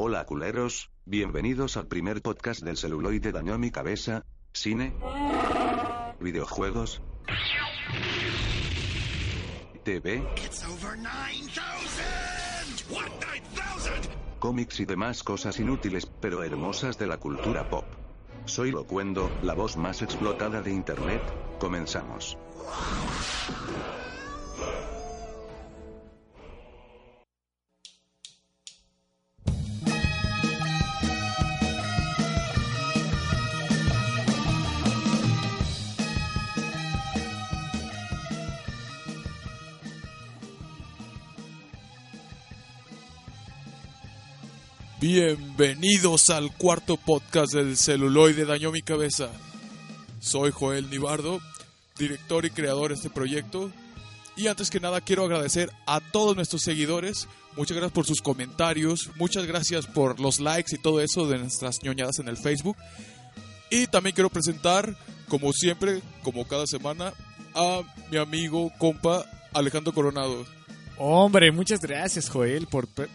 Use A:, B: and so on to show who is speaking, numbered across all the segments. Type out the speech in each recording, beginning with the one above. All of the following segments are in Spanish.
A: Hola culeros, bienvenidos al primer podcast del celuloide dañó mi cabeza, cine, videojuegos, TV, cómics y demás cosas inútiles pero hermosas de la cultura pop. Soy Locuendo, la voz más explotada de internet, comenzamos.
B: Bienvenidos al cuarto podcast del celuloide Dañó mi cabeza. Soy Joel Nibardo, director y creador de este proyecto. Y antes que nada quiero agradecer a todos nuestros seguidores. Muchas gracias por sus comentarios. Muchas gracias por los likes y todo eso de nuestras ñoñadas en el Facebook. Y también quiero presentar, como siempre, como cada semana, a mi amigo, compa, Alejandro Coronado.
C: Hombre, muchas gracias Joel por, por,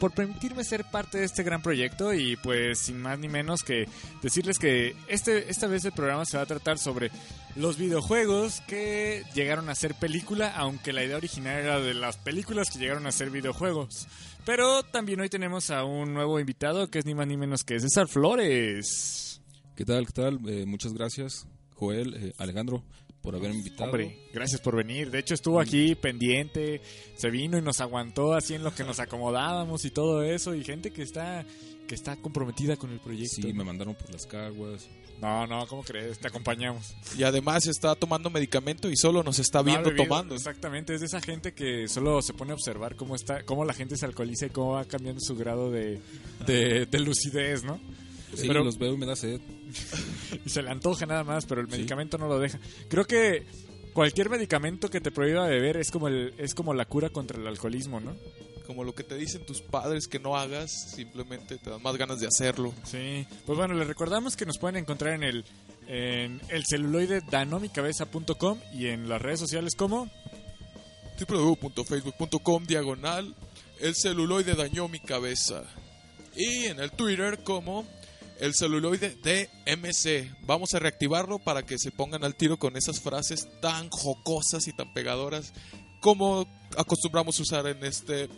C: por, permitirme ser parte de este gran proyecto y pues sin más ni menos que decirles que este, esta vez el programa se va a tratar sobre los videojuegos que llegaron a ser película, aunque la idea original era de las películas que llegaron a ser videojuegos. Pero también hoy tenemos a un nuevo invitado que es ni más ni menos que César Flores.
D: ¿Qué tal? ¿Qué tal? Eh, muchas gracias Joel, eh, Alejandro por haberme invitado.
C: Hombre, gracias por venir. De hecho, estuvo aquí pendiente, se vino y nos aguantó así en lo que nos acomodábamos y todo eso. Y gente que está, que está comprometida con el proyecto.
D: Sí, me mandaron por las caguas.
C: No, no, ¿cómo crees? Te acompañamos.
B: Y además está tomando medicamento y solo nos está viendo tomando.
C: Exactamente, es de esa gente que solo se pone a observar cómo está, cómo la gente se alcoholiza y cómo va cambiando su grado de, de lucidez, ¿no?
D: Sí, pero, los veo y me da sed.
C: Y se le antoja nada más, pero el medicamento no lo deja. Creo que cualquier medicamento que te prohíba beber es como, el, es como la cura contra el alcoholismo, ¿no?
B: Como lo que te dicen tus padres que no hagas, simplemente te dan más ganas de hacerlo.
C: Sí, pues bueno, les recordamos que nos pueden encontrar en el, en el celuloide danomicabeza.com y en las redes sociales como
B: www.facebook.com diagonal el celuloide dañó mi cabeza y en el Twitter como el celuloide DMC. Vamos a reactivarlo para que se pongan al tiro con esas frases tan jocosas y tan pegadoras como acostumbramos usar en este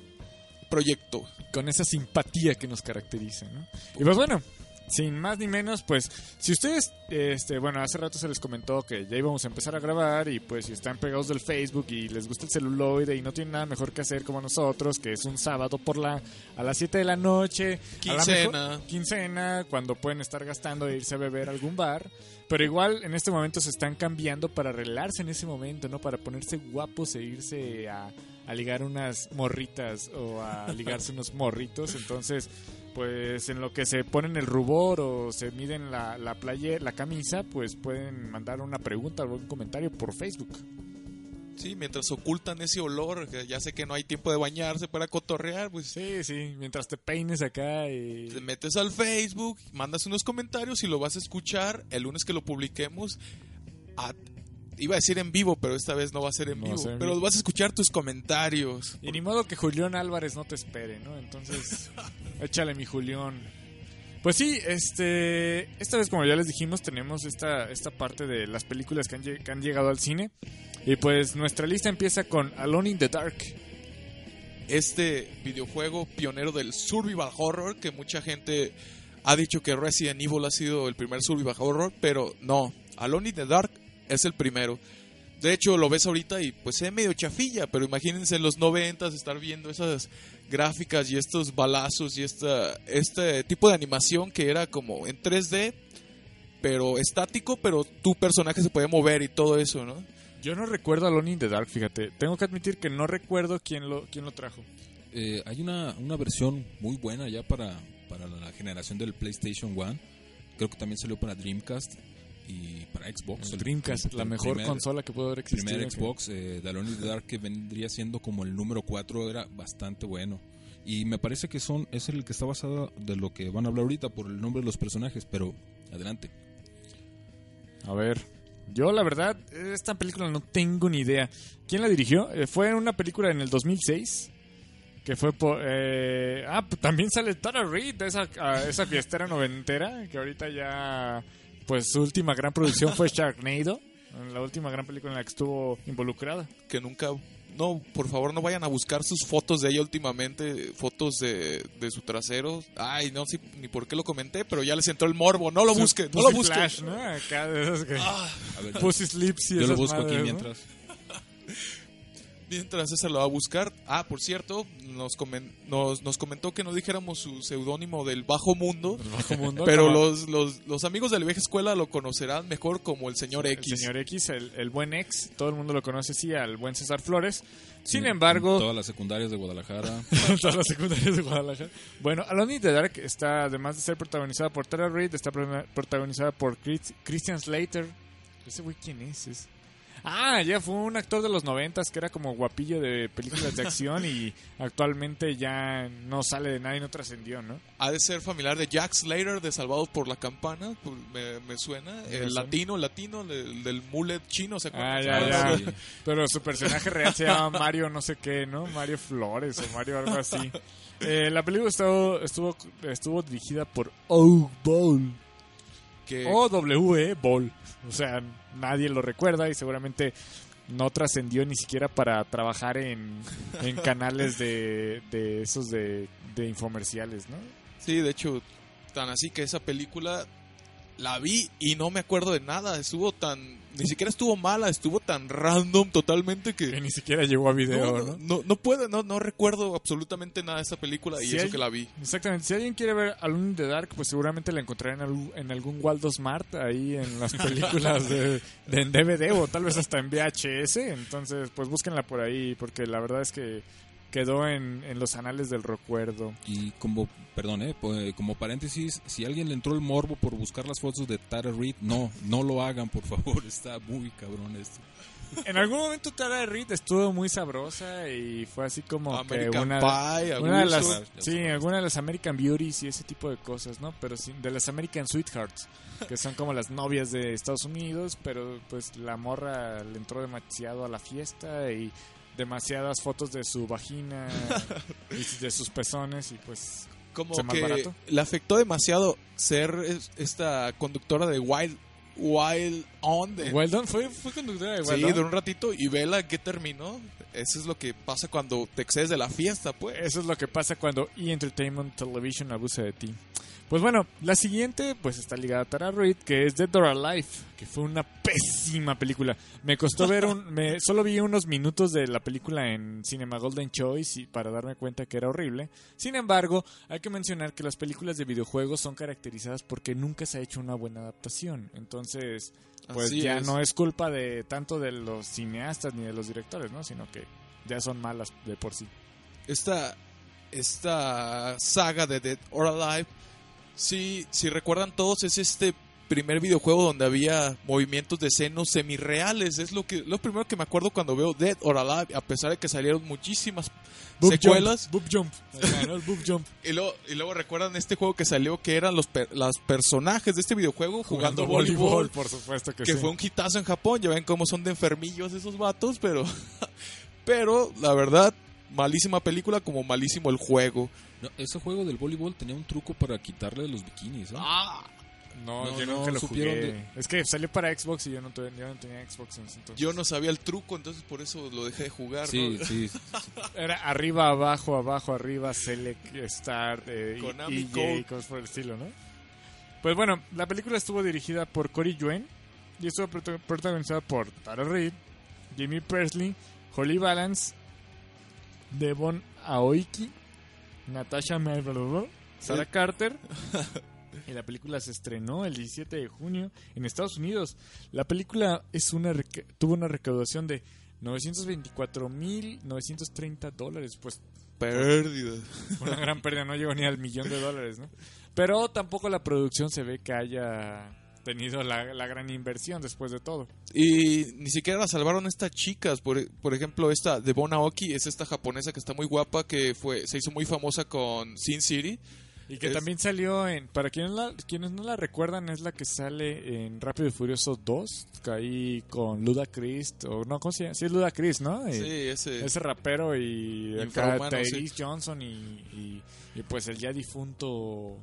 B: proyecto.
C: Con esa simpatía que nos caracteriza. ¿no? Y pues bueno, sin más ni menos, pues, si ustedes, este, bueno, hace rato se les comentó que ya íbamos a empezar a grabar y pues si están pegados del Facebook y les gusta el celuloide y no tienen nada mejor que hacer como nosotros, que es un sábado por la, a las 7 de la noche,
B: quincena,
C: quincena, cuando pueden estar gastando e irse a beber a algún bar, pero igual en este momento se están cambiando para arreglarse en ese momento, ¿no? Para ponerse guapos e irse a, a ligar unas morritas o a ligarse unos morritos, entonces pues en lo que se ponen el rubor o se miden la, la playa, la camisa, pues pueden mandar una pregunta o un comentario por Facebook.
B: Sí, mientras ocultan ese olor, ya sé que no hay tiempo de bañarse para cotorrear, pues...
C: Sí, sí, mientras te peines acá y...
B: Te metes al Facebook, mandas unos comentarios y lo vas a escuchar el lunes que lo publiquemos a, Iba a decir en vivo, pero esta vez no va a ser en vivo. pero vas a escuchar tus comentarios.
C: Y ni modo que Julián Álvarez no te espere, ¿no? Entonces, échale mi Julián. Pues sí, este, esta vez como ya les dijimos tenemos esta, esta parte de las películas que han, que han llegado al cine y pues nuestra lista empieza con Alone in the Dark.
B: Este videojuego pionero del survival horror que mucha gente ha dicho que Resident Evil ha sido el primer survival horror, pero no, Alone in the Dark es el primero. De hecho, lo ves ahorita y pues es medio chafilla, pero imagínense en los noventas estar viendo esas gráficas y estos balazos y esta, este tipo de animación que era como en 3D, pero estático, pero tu personaje se puede mover y todo eso, ¿no?
C: Yo no recuerdo a Lonnie in the Dark, fíjate. Tengo que admitir que no recuerdo quién lo, quién lo trajo.
D: Eh, hay una, una versión muy buena ya para, para la generación del PlayStation 1. Creo que también salió para Dreamcast y para Xbox.
C: El Dreamcast, la mejor consola que puede haber existido.
D: El primer Xbox, eh, The the Dark, que vendría siendo como el número 4, era bastante bueno. Y me parece que son es el que está basado de lo que van a hablar ahorita por el nombre de los personajes, pero adelante.
C: A ver, yo la verdad, esta película no tengo ni idea. ¿Quién la dirigió? Eh, fue una película en el 2006 que fue por... eh, ah, pues también sale Tara Reid, esa, ah, esa fiestera noventera, que ahorita ya, pues su última gran producción fue Sharknado, la última gran película en la que estuvo involucrada.
B: Que nunca. No, por favor, no vayan a buscar sus fotos de ella últimamente, fotos de, de su trasero. Ay, no sé ni por qué lo comenté, pero ya les entró el morbo. No lo busquen, no lo
C: Pussy
B: busquen.
C: Flash, ¿no? Acá de que...
B: Ah,
D: A ver,
C: Pussy Slips y
D: yo lo busco aquí
C: madres, ¿no?
D: mientras.
B: mientras César lo va a buscar. Ah, por cierto, nos, comen- nos, nos comentó que no dijéramos su seudónimo del bajo mundo.
C: El bajo mundo,
B: Pero los, los, los amigos de la vieja escuela lo conocerán mejor como el señor
C: El
B: X.
C: señor X, el, el buen ex, todo el mundo lo conoce así, al buen César Flores. Sin
D: Sí,
C: embargo,
D: Todas las secundarias de Guadalajara.
C: todas las secundarias de Guadalajara. Bueno, Alone in the Dark está, además de ser protagonizada por Tara Reid, está pro- protagonizada por Chris- Christian Slater. ¿Ese güey quién es? Es- Ah, ya fue un actor de los noventas que era como guapillo de películas de acción y actualmente ya no sale de nada y no trascendió, ¿no?
B: Ha de ser familiar de Jack Slater de Salvado por la Campana, pues, me, me suena. El latino, el latino del, del mullet chino, ¿se acuerdan?
C: Ah, ya,
D: Ah,
C: ya.
D: sí.
C: Pero su personaje real se llama Mario no sé qué, ¿no? Mario Flores o Mario algo así. Eh, la película estuvo, estuvo, estuvo dirigida por O. Ball. O-W-E Ball. O sea, nadie lo recuerda y seguramente no trascendió ni siquiera para trabajar en, en canales de, de esos de, de infomerciales, ¿no?
B: Sí, de hecho, tan así que esa película la vi y no me acuerdo de nada. Estuvo tan. Ni siquiera estuvo mala, estuvo tan random totalmente que.
C: Que ni siquiera llegó a video,
B: no,
C: ¿no?
B: no, no puedo, no, no recuerdo absolutamente nada de esta película y eso que la vi.
C: Exactamente. Si alguien quiere ver Alone in the Dark, pues seguramente la encontrará en, algún- en algún Waldo Smart, ahí en las películas de, de en DVD o tal vez hasta en VHS. Entonces, pues búsquenla por ahí, porque la verdad es que quedó en, en los anales del recuerdo.
D: Y como, perdón, eh, pues, como paréntesis, si a alguien le entró el morbo por buscar las fotos de Tara Reid, no, no lo hagan, por favor, está muy cabrón esto.
C: En algún momento Tara Reid estuvo muy sabrosa y fue así como que una,
B: Pie,
C: una de las sí, alguna de las American Beauties y ese tipo de cosas, ¿no? Pero sí, de las American Sweethearts, que son como las novias de Estados Unidos, pero pues la morra le entró demasiado a la fiesta y demasiadas fotos de su vagina y de sus pezones y pues
B: como
C: ¿Se
B: que
C: barato?
B: le afectó demasiado ser es- esta conductora de Wild Wild On de,
C: Well Done fue, fue conductora de Well
B: sí,
C: Done.
B: de un ratito y vela que terminó. Eso es lo que pasa cuando te excedes de la fiesta, pues.
C: Eso es lo que pasa cuando E! Entertainment Television abusa de ti. Pues bueno, la siguiente pues está ligada a Tara Reid, que es Dead or Alive, que fue una pésima película. Me costó ver un... Me, solo vi unos minutos de la película en Cinema Golden Choice y para darme cuenta que era horrible. Sin embargo, hay que mencionar que las películas de videojuegos son caracterizadas porque nunca se ha hecho una buena adaptación. Entonces, pues
B: Así
C: ya
B: es.
C: no es culpa de tanto de los cineastas ni de los directores, ¿no? Sino que ya son malas de por sí.
B: esta, esta saga de Dead or Alive, si, si recuerdan todos, es este primer videojuego donde había movimientos de senos semirreales. Es lo que lo primero que me acuerdo cuando veo Dead or Alive, a pesar de que salieron muchísimas secuelas.
C: Jump, boob jump. ¿no? El boob jump.
B: Y luego, y luego recuerdan este juego que salió que eran los, per- los personajes de este videojuego jugando, voleibol.
C: por supuesto que,
B: que
C: sí.
B: fue un hitazo en Japón. Ya ven cómo son de enfermillos esos vatos, pero, pero la verdad, malísima película como malísimo el juego.
D: No, ese juego del voleibol tenía un truco para quitarle los bikinis, ¿eh?
B: Ah,
C: No,
D: No,
C: yo
D: no,
C: nunca lo
D: supieron
C: jugué.
D: de-
C: Es que salió para Xbox y yo no, tuve- yo no tenía Xbox en ese entonces.
B: yo no sabía el truco, entonces por eso lo dejé de jugar.
D: Sí,
B: ¿no?
D: sí, sí.
C: Era arriba, abajo, abajo, arriba, Select, Start, eh,
B: Konami
C: EJ,
B: Code.
C: cosas por el estilo, ¿no? Pues bueno, la película estuvo dirigida por Cory Yuen y estuvo prota- protagonizada por Tara Reid, Jimmy Presley, Holly Balance, Devon Aoiki, Natasha Melville, Sarah Carter. Y la película se estrenó el 17 de junio en Estados Unidos. La película es una tuvo una recaudación de 924.930 dólares. Pues
B: Pérdida.
C: una gran pérdida, no llegó ni al millón de dólares, ¿no? Pero tampoco la producción se ve que haya tenido la, la gran inversión después de todo.
B: Y ni siquiera la salvaron estas chicas. Por, por ejemplo, esta de Bon Aoki es esta japonesa que está muy guapa, que fue se hizo muy famosa con Sin City.
C: Y que
B: Es-
C: también salió en. Para quienes, la- quienes no la recuerdan, es la que sale en Rápido y Furioso 2. que Ahí con Luda Christ. O no, ¿cómo se llama? Sí, es Luda Christ, ¿no? Y-
B: Sí, ese.
C: Ese rapero y acá Tyrese Johnson y, y, y pues el ya difunto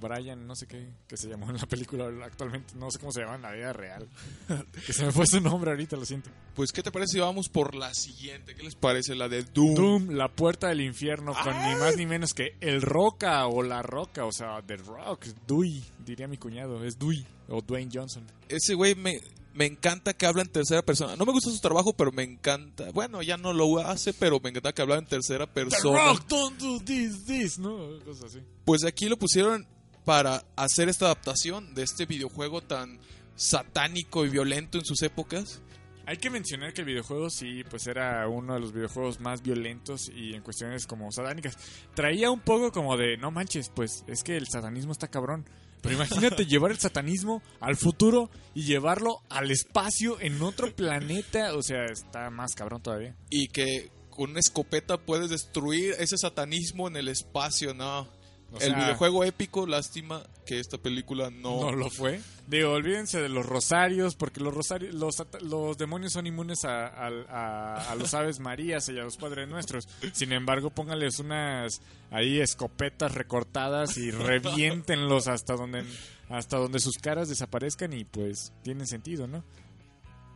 C: Brian, no sé qué, que se llamó en la película actualmente, no sé cómo se llama en la vida real. que se me fue su nombre ahorita, lo siento.
B: Pues, ¿qué te parece si vamos por la siguiente? ¿Qué les parece? La de Doom.
C: Doom, la puerta del infierno, con ni más ni menos que el Roca o la Roca, o sea, The Rock, Dewey, diría mi cuñado, es Dewey o Dwayne Johnson.
B: Ese güey me, me encanta que habla en tercera persona. No me gusta su trabajo, pero me encanta. Bueno, ya no lo hace, pero me encanta que habla en tercera
C: The
B: persona.
C: Rock, don't do this, this, ¿no? Cosas así.
B: Pues aquí lo pusieron para hacer esta adaptación de este videojuego tan satánico y violento en sus épocas.
C: Hay que mencionar que el videojuego sí, pues era uno de los videojuegos más violentos y en cuestiones como satánicas. Traía un poco como de, no manches, pues es que el satanismo está cabrón. Pero imagínate llevar el satanismo al futuro y llevarlo al espacio en otro planeta. O sea, está más cabrón todavía.
B: Y que con una escopeta puedes destruir ese satanismo en el espacio, no.
C: O
B: el
C: sea,
B: videojuego épico, lástima que esta película no...
C: No lo fue. Digo, olvídense de los rosarios, porque los rosarios, los, los demonios son inmunes a, a, a- a los aves marías y a los padres nuestros. Sin embargo, pónganles unas ahí escopetas recortadas y reviéntenlos hasta donde hasta donde sus caras desaparezcan y pues tienen sentido, ¿no?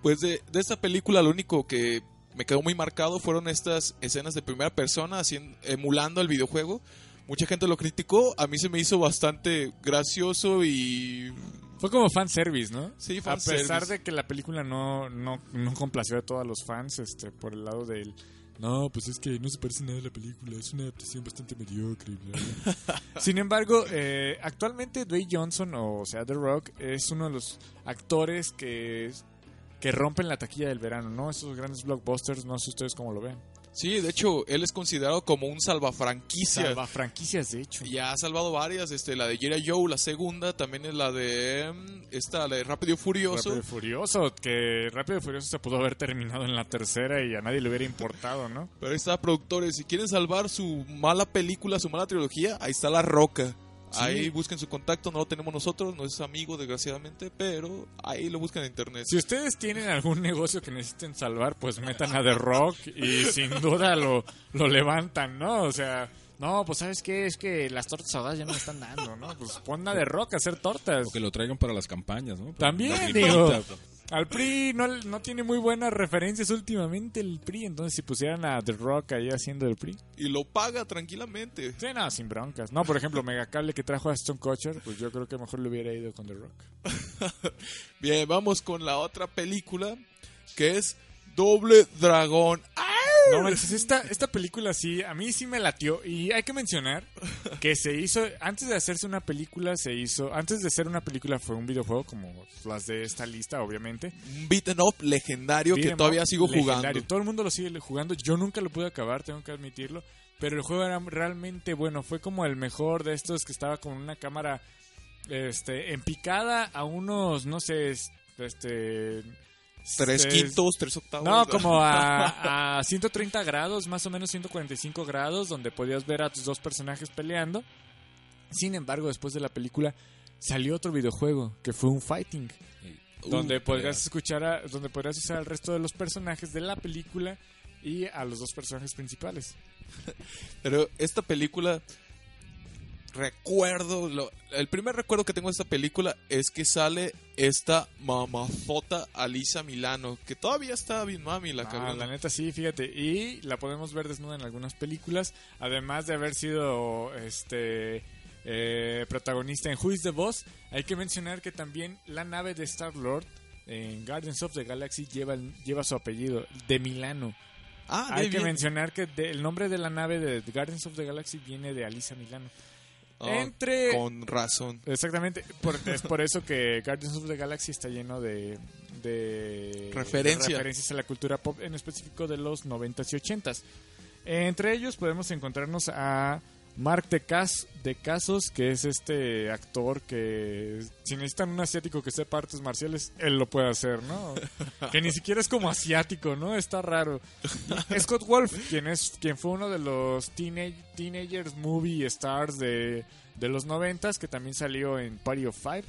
B: Pues de, de esta película lo único que me quedó muy marcado fueron estas escenas de primera persona haciendo, emulando el videojuego. Mucha gente lo criticó, a mí se me hizo bastante gracioso y...
C: Fue como fanservice, ¿no?
B: Sí,
C: A
B: fanservice.
C: pesar de que la película no, no, no complació a todos los fans, este, por el lado del... No, pues es que no se parece nada a la película, es una adaptación bastante mediocre. y bla, bla". Sin embargo, eh, actualmente Dwayne Johnson, o sea, The Rock, es uno de los actores que, que rompen la taquilla del verano, ¿no? Esos grandes blockbusters, no sé ustedes cómo lo ven.
B: Sí, de hecho, él es considerado como un salvafranquicia.
C: Salva franquicias, de hecho.
B: Ya ha salvado varias, este, la de J.I. Joe, la segunda, también es la de... mm, Esta, la de Rápido y Furioso.
C: Rápido y Furioso, que Rápido y Furioso se pudo haber terminado en la tercera y a nadie le hubiera importado, ¿no?
B: Pero ahí está, productores, si quieren salvar su mala película, su mala trilogía, ahí está La Roca.
C: Sí.
B: Ahí busquen su contacto, no lo tenemos nosotros, no es amigo desgraciadamente, pero ahí lo buscan en internet.
C: Si ustedes tienen algún negocio que necesiten salvar, pues metan a The Rock y sin duda lo, lo levantan, ¿no? O sea, no, pues ¿sabes qué? Es que las tortas ahogadas ya no me están dando, ¿no? Pues pon a The Rock a hacer tortas.
D: O que lo traigan para las campañas, ¿no?
C: También, digo. Al PRI no, no tiene muy buenas referencias últimamente el PRI, entonces si pusieran a The Rock ahí haciendo el PRI.
B: Y lo paga tranquilamente.
C: Sí, no, sin broncas. No, por ejemplo, Megacable que trajo a Stone Kutcher, pues yo creo que mejor le hubiera ido con The Rock.
B: Bien, vamos con la otra película, que es Doble Dragón. ¡Ah!
C: No manches, esta, esta película sí, a mí sí me latió. Y hay que mencionar que se hizo, antes de hacerse una película, se hizo, antes de ser una película fue un videojuego como las de esta lista, obviamente.
B: Un beaten up legendario
C: Beat
B: que todavía sigo
C: legendario.
B: jugando.
C: Todo el mundo lo sigue jugando. Yo nunca lo pude acabar, tengo que admitirlo. Pero el juego era realmente bueno. Fue como el mejor de estos que estaba con una cámara este, en picada a unos, no sé, este...
B: Tres
C: es-
B: quintos, tres octavos.
C: No, como a, a 130 grados, más o menos 145 grados, donde podías ver a tus dos personajes peleando. Sin embargo, después de la película salió otro videojuego que fue un fighting,
B: Uh,
C: donde podrías escuchar, a- donde podrías usar al resto de los personajes de la película y a los dos personajes principales.
B: Pero esta película, recuerdo, lo- el primer recuerdo que tengo de esta película es que sale esta mamazota Alisa Milano, que todavía está bien mami la
C: Ah,
B: cabrona.
C: la neta sí, fíjate, y la podemos ver desnuda en algunas películas, además de haber sido este eh, protagonista en Who is the Boss. Hay que mencionar que también la nave de Star Lord en Guardians of the Galaxy lleva, lleva su apellido de Milano.
B: Ah,
C: Hay que
B: bien.
C: mencionar que de- el nombre de la nave de Guardians of the Galaxy viene de Alisa Milano.
B: Ah,
C: Entre
B: Con razón.
C: Exactamente, por- es por eso que Guardians of the Galaxy está lleno de, de
B: Referencia.
C: referencias a la cultura pop, en específico de los 90s y 80s. Entre ellos podemos encontrarnos a Mark de, Cas de Casos, que es este actor que si necesitan un asiático que sepa artes marciales, él lo puede hacer, ¿no? que ni siquiera es como asiático, ¿no? Está raro. Scott Wolf, quien es quien fue uno de los teenage, teenagers movie stars de, de los noventas, que también salió en Party of Five,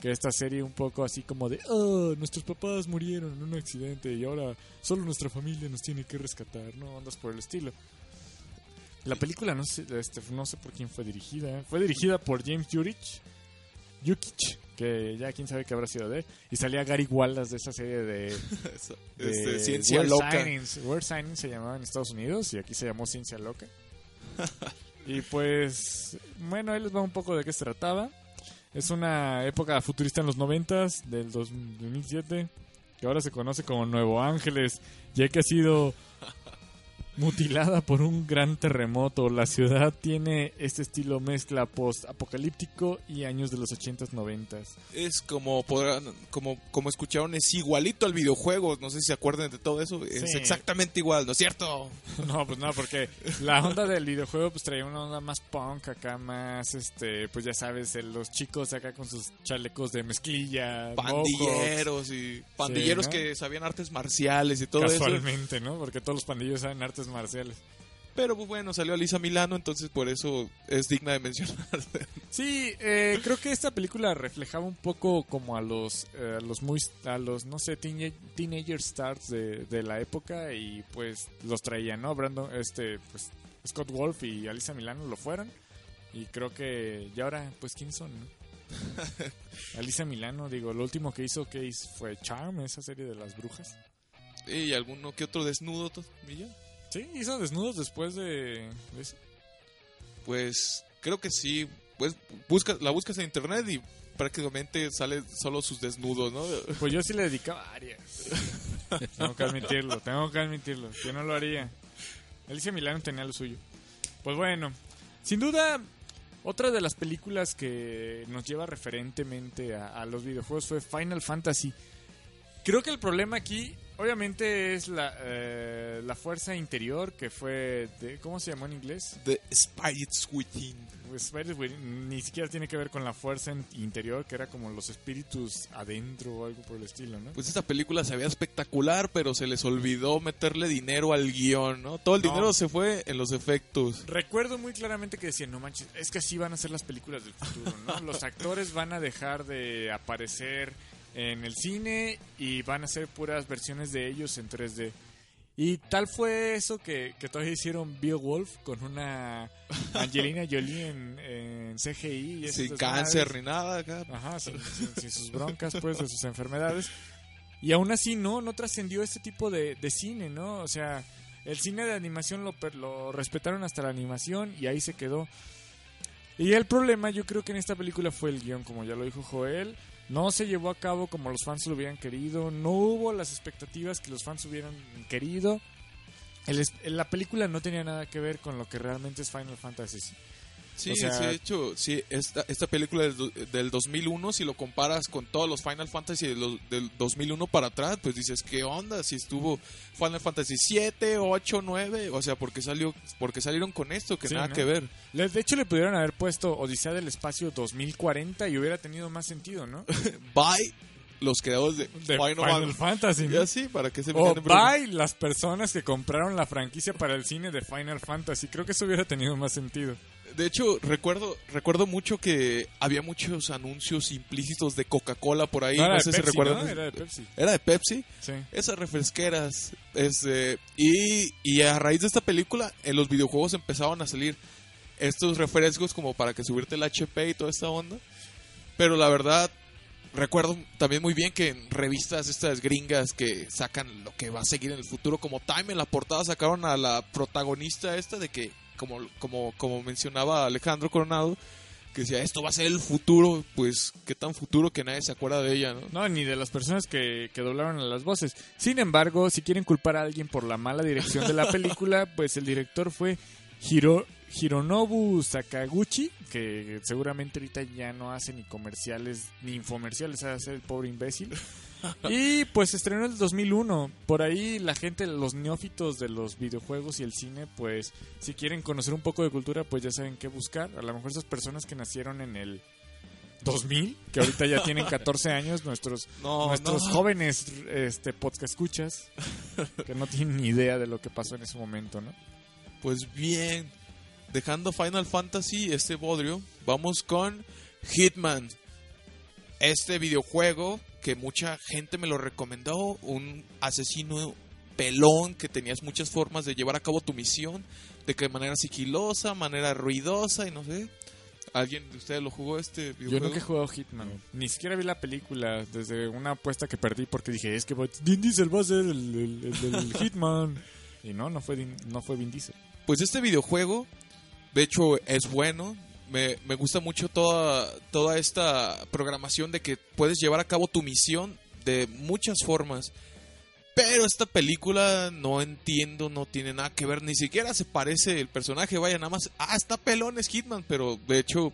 C: que esta serie un poco así como de, oh, nuestros papás murieron en un accidente y ahora solo nuestra familia nos tiene que rescatar, ¿no? Andas por el estilo. La película no sé, este, no sé por quién fue dirigida. Fue dirigida por James Jurich. Yukich, que ya quién sabe qué habrá sido de él. Y salía Gary Wallace de esa serie de, de
B: Este, ciencia
C: Weird
B: loca.
C: Science. Weird Science se llamaba en Estados Unidos y aquí se llamó Ciencia Loca. y pues, bueno, ahí les va un poco de qué se trataba. Es una época futurista en los noventas, del 2007, que ahora se conoce como Nuevo Ángeles, ya que ha sido mutilada por un gran terremoto. La ciudad tiene este estilo mezcla post-apocalíptico y años de los 80s, 90s.
B: Es como podrán, como, como escucharon, es igualito al videojuego. No sé si se acuerdan de todo eso. Es
C: Sí.
B: exactamente igual, ¿no es cierto?
C: No, pues no, porque la onda del videojuego pues traía una onda más punk acá, más, este, pues ya sabes, eh, los chicos acá con sus chalecos de mezclilla,
B: Pandilleros y pandilleros
C: ¿no?
B: que sabían artes marciales y todo eso.
C: casualmente, ¿no? Porque todos los pandillos saben artes marciales.
B: Pero pues, bueno, salió Alisa Milano, entonces por eso es digna de mencionar.
C: Sí, eh, creo que esta película reflejaba un poco como a los, eh, a los muy, a los, no sé, teena- teenager stars de, de la época y pues los traía, ¿no? Brandon, este, pues Scott Wolf y Alisa Milano lo fueron y creo que, y ahora, pues, ¿quién son? no? Alisa Milano, digo, lo último que hizo, que hizo fue Charm, esa serie de las brujas.
B: y alguno que otro desnudo, y ya.
C: Sí, hizo desnudos después de, de eso.
B: Pues creo que sí. Pues busca, la buscas en internet y prácticamente sale solo sus desnudos, ¿no?
C: Pues yo sí le dedicaba varias. tengo que admitirlo, tengo que admitirlo. Yo no lo haría. Alicia Milano tenía lo suyo. Pues bueno, sin duda, otra de las películas que nos lleva referentemente a, a los videojuegos fue Final Fantasy. Creo que el problema aquí, obviamente, es la, eh, la fuerza interior que fue. De, ¿Cómo se llamó en inglés?
B: The Spirits Within.
C: Spiders Within ni siquiera tiene que ver con la fuerza in- interior, que era como los espíritus adentro o algo por el estilo, ¿no?
B: Pues esta película se veía espectacular, pero se les olvidó meterle dinero al guion, ¿no? Todo el
C: No.
B: dinero se fue en los efectos.
C: Recuerdo muy claramente que decían, no manches, es que así van a ser las películas del futuro, ¿no? Los actores van a dejar de aparecer en el cine y van a ser puras versiones de ellos en 3D. Y tal fue eso que, que todavía hicieron Beowulf con una Angelina Jolie en, en CGI. Y
B: Sin cáncer ni nada acá.
C: Ajá, sin, sin- sin sus broncas, pues, de sus enfermedades. Y aún así, no, no trascendió este tipo de, de cine, ¿no? O sea, el cine de animación lo, lo respetaron hasta la animación y ahí se quedó. Y el problema, yo creo que en esta película fue el guion, como ya lo dijo Joel. No se llevó a cabo como los fans lo hubieran querido. No hubo las expectativas que los fans hubieran querido. El la película no tenía nada que ver con lo que realmente es Final Fantasy.
B: Sí,
C: O sea-
B: de hecho, sí, esta, esta película del, del 2001, si lo comparas con todos los Final Fantasy de los- del 2001 para atrás, pues dices, ¿qué onda? Si estuvo Final Fantasy 7, 8, 9, o sea, ¿por qué, salió, porque salieron con esto? Que
C: Sí,
B: nada
C: ¿no?
B: que ver.
C: De hecho, le pudieron haber puesto Odisea del Espacio 2040 y hubiera tenido más sentido, ¿no?
B: Bye, los creadores de,
C: De
B: Final,
C: Final
B: Fantasy.
C: ¿no?
B: Ya sí, para que se
C: O bye las personas que compraron la franquicia para el cine de Final Fantasy. Creo que eso hubiera tenido más sentido.
B: De hecho, recuerdo recuerdo mucho que había muchos anuncios implícitos de Coca-Cola por ahí.
C: No,
B: No,
C: era
B: sé si recuerdan.
C: ¿no? Era de Pepsi.
B: ¿Era de Pepsi.
C: Sí.
B: Esas refresqueras. Este, y, y a raíz de esta película, en los videojuegos empezaban a salir estos refrescos como para que subirte el HP y toda esta onda. Pero la verdad, recuerdo también muy bien que en revistas estas gringas que sacan lo que va a seguir en el futuro, como Time, en la portada sacaron a la protagonista esta de que, como, como, como mencionaba Alejandro Coronado, que decía, esto va a ser el futuro, pues qué tan futuro que nadie se acuerda de ella, ¿no?
C: No, ni de las personas que, que doblaron a las voces. Sin embargo, si quieren culpar a alguien por la mala dirección de la película, pues el director fue Hiro, Hironobu Sakaguchi, que seguramente ahorita ya no hace ni comerciales ni infomerciales, hace el pobre imbécil. Y pues se estrenó en el 2001. Por ahí la gente, los neófitos de los videojuegos y el cine, pues si quieren conocer un poco de cultura, pues ya saben qué buscar. A lo mejor esas personas que nacieron en el 2000, que ahorita ya tienen 14 años, nuestros,
B: No,
C: nuestros
B: no.
C: jóvenes este, podcast escuchas, que no tienen ni idea de lo que pasó en ese momento, ¿no?
B: Pues bien, dejando Final Fantasy, este bodrio, vamos con Hitman. Este videojuego que mucha gente me lo recomendó, un asesino pelón que tenías muchas formas de llevar a cabo tu misión, de que manera sigilosa, manera ruidosa y no sé. ¿Alguien de ustedes lo jugó este
C: Yo
B: videojuego?
C: nunca he jugado Hitman. Ni siquiera vi la película desde una apuesta que perdí porque dije, es que Vin Diesel va a ser el, el- el Hitman. Y no, no fue, no fue Vin Diesel.
B: Pues este videojuego, de hecho, es bueno. Me, me gusta mucho toda, toda esta programación de que puedes llevar a cabo tu misión de muchas formas. Pero esta película no entiendo, no tiene nada que ver, ni siquiera se parece el personaje, vaya, nada más, ah, está pelón, es Hitman, pero de hecho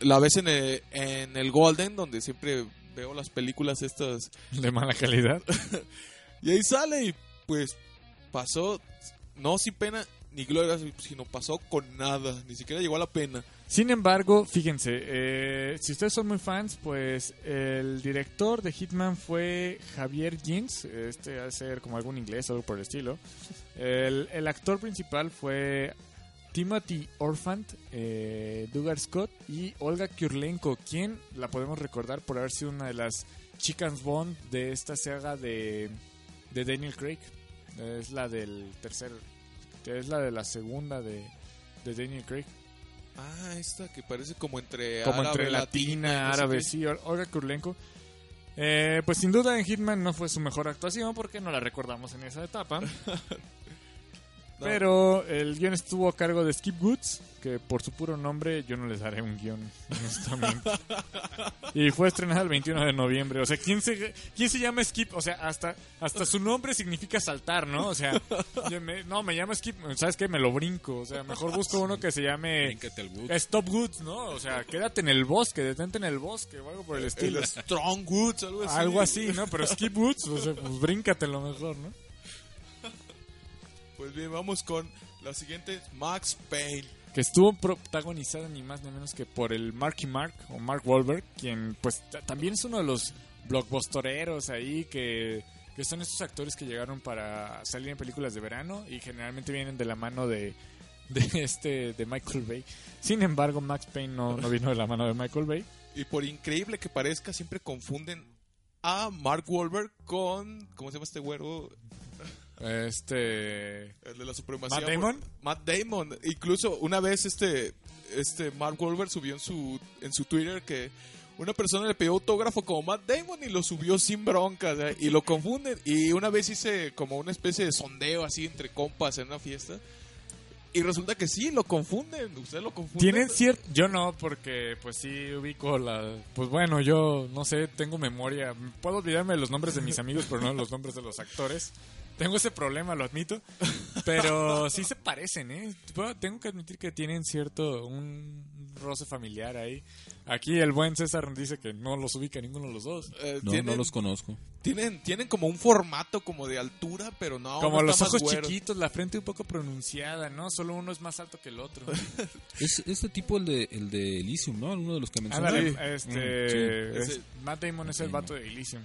B: la ves en el, en el Golden, donde siempre veo las películas estas
C: De mala calidad.
B: y ahí sale y pues pasó, no sin pena ni gloria, sino pasó con nada, ni siquiera llegó a la pena.
C: Sin embargo, fíjense, eh, si ustedes son muy fans, pues el director de Hitman fue Javier Gins, este va a ser como algún inglés algo por el estilo. El, el actor principal fue Timothy Orphant, eh, Dugar Scott y Olga Kurlenko, quien la podemos recordar por haber sido una de las chicas Bond de esta saga de, de Daniel Craig. Es la del tercer, es la de la segunda de, de Daniel Craig.
B: Ah, esta que parece como entre
C: como
B: árabe,
C: entre latina, árabe, sí, Ol- Olga Kurlenko. Eh, pues sin duda en Hitman no fue su mejor actuación porque no la recordamos en esa etapa.
B: No.
C: Pero el guion estuvo a cargo de Skip Goods, que por su puro nombre yo no les daré un guion, honestamente. y fue estrenada el 21 de noviembre. O sea, ¿quién se, quién se llama Skip? O sea, hasta, hasta su nombre significa saltar, ¿no? O sea, yo me- no, me llamo Skip, ¿sabes qué? Me lo brinco. O sea, mejor busco uno que se llame... Stop Goods, ¿no? O sea, quédate en el bosque, detente en el bosque o algo por el estilo.
B: El Strong Woods, algo así.
C: Algo así, ¿no? Pero Skip Woods, o sea, pues bríncate lo mejor, ¿no?
B: Pues bien, vamos con la siguiente, Max Payne.
C: Que estuvo protagonizada ni más ni menos que por el Marky Mark o Mark Wahlberg, quien pues también es uno de los blockbustereros ahí que, que son estos actores que llegaron para salir en películas de verano y generalmente vienen de la mano de, de este de Michael Bay. Sin embargo, Max Payne no, no vino de la mano de Michael Bay.
B: Y por increíble que parezca, siempre confunden a Mark Wahlberg con. ¿Cómo se llama este güero?
C: Este
B: El de la supremacía.
C: ¿Matt Damon?
B: Matt Damon. Incluso una vez este, este Mark Wahlberg subió en su, en su Twitter que una persona le pidió autógrafo como Matt Damon y lo subió sin broncas. ¿eh? Y lo confunden. Y una vez hice como una especie de sondeo así entre compas en una fiesta. Y resulta que sí, lo confunden. Ustedes lo confunden.
C: Tienen cierto... Yo no, porque pues sí ubico la... Pues bueno, yo no sé, tengo memoria. Puedo olvidarme de los nombres de mis amigos, pero no de los nombres de los actores. Tengo ese problema, lo admito. Pero sí se parecen, ¿eh? Bueno, Tengo que admitir que tienen cierto... Un roce familiar ahí. Aquí el buen César dice que no los ubica ninguno de los dos.
B: Eh,
D: No,
B: tienen,
D: no los conozco.
B: tienen, tienen como un formato como de altura, pero no.
C: Como los ojos
B: güero.
C: chiquitos, la frente un poco pronunciada, ¿no? Solo uno es más alto que el otro.
D: Es este tipo el de, el de Elysium, ¿no? Uno de los que mencioné.
C: Ándale, este,
D: Mm, sí.
C: es- Matt Damon es el vato de Elysium.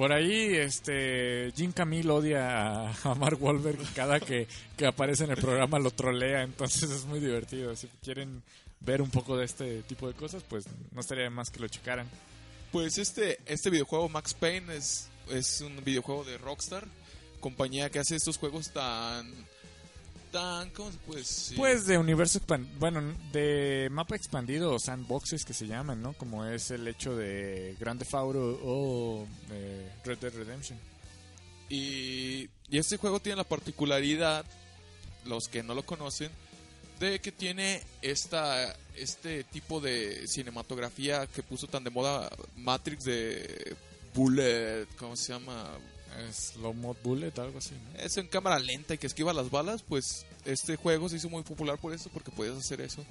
C: Por ahí, este, Jim Camille odia a, Mark Wahlberg cada que, que aparece en el programa lo trolea, entonces es muy divertido. Si quieren ver un poco de este tipo de cosas, pues no estaría más que lo checaran.
B: Pues este, este videojuego Max Payne es, es un videojuego de Rockstar, compañía que hace estos juegos tan... tan ¿Cómo se puede decir?
C: Pues de universo expandido, bueno, de mapa expandido o sandboxes que se llaman, ¿no? Como es el hecho de Grand Theft Auto o eh, Red Dead Redemption.
B: Y, y este juego tiene la particularidad, los que no lo conocen, de que tiene esta este tipo de cinematografía que puso tan de moda Matrix de Bullet, ¿cómo se llama?
C: Slow Mod Bullet, algo así, ¿no?
B: Es en cámara lenta y que esquiva las balas, pues este juego se hizo muy popular por eso, porque podías hacer eso.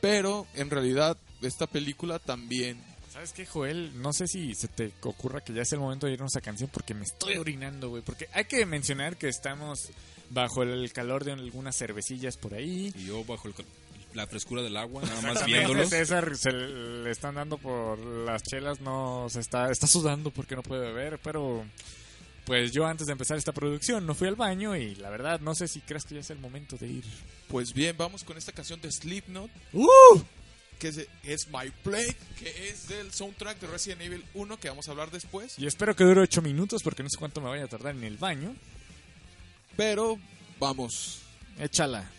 B: Pero en realidad esta película también
E: ¿Sabes qué, Joel? No sé si se te ocurra que ya es el momento de irnos a canción porque me estoy orinando, güey. Porque hay que mencionar que estamos bajo el calor de algunas cervecillas por ahí.
D: Y yo bajo el cal- la frescura del agua, nada más viéndolos.
E: César se le están dando por las chelas, no se está, está sudando porque no puede beber, pero pues yo antes de empezar esta producción no fui al baño y la verdad no sé si crees que ya es el momento de ir.
B: Pues bien, vamos con esta canción de Slipknot,
E: ¡Uh!
B: que es, es My Play, que es del soundtrack de Resident Evil 1, que vamos a hablar después.
E: Y espero que dure ocho minutos porque no sé cuánto me vaya a tardar en el baño.
B: Pero vamos.
E: Échala.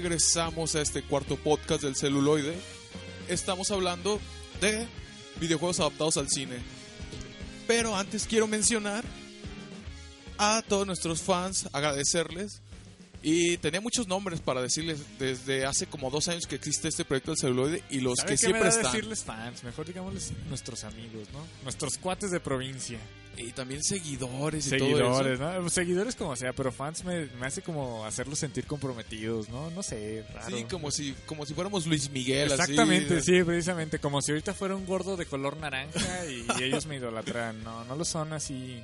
B: Regresamos a este cuarto podcast del celuloide. Estamos hablando de videojuegos adaptados al cine. Pero antes quiero mencionar a todos nuestros fans, agradecerles. Y tenía muchos nombres para decirles desde hace como dos años que existe este proyecto del celuloide y los
C: ¿Sabe
B: que
C: qué me
B: siempre
C: da
B: están.
C: decirles fans? Mejor digámosles nuestros amigos, ¿no? Nuestros cuates de provincia.
B: Y también seguidores y todo
C: Seguidores,
B: eso.
C: ¿no? Seguidores como sea, pero fans me, me hace como hacerlos sentir comprometidos, ¿no? No sé, raro.
B: Sí, como si, como si fuéramos Luis Miguel. así.
C: Exactamente, sí, precisamente. Como si ahorita fuera un gordo de color naranja y, ellos me idolatran. No, no lo son así.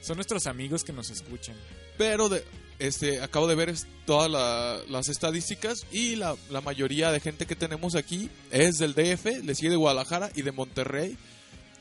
C: Son nuestros amigos que nos escuchan.
B: Pero de, este, acabo de ver todas la- las estadísticas y la, la mayoría de gente que tenemos aquí es del DF, le sigue de Guadalajara y de Monterrey.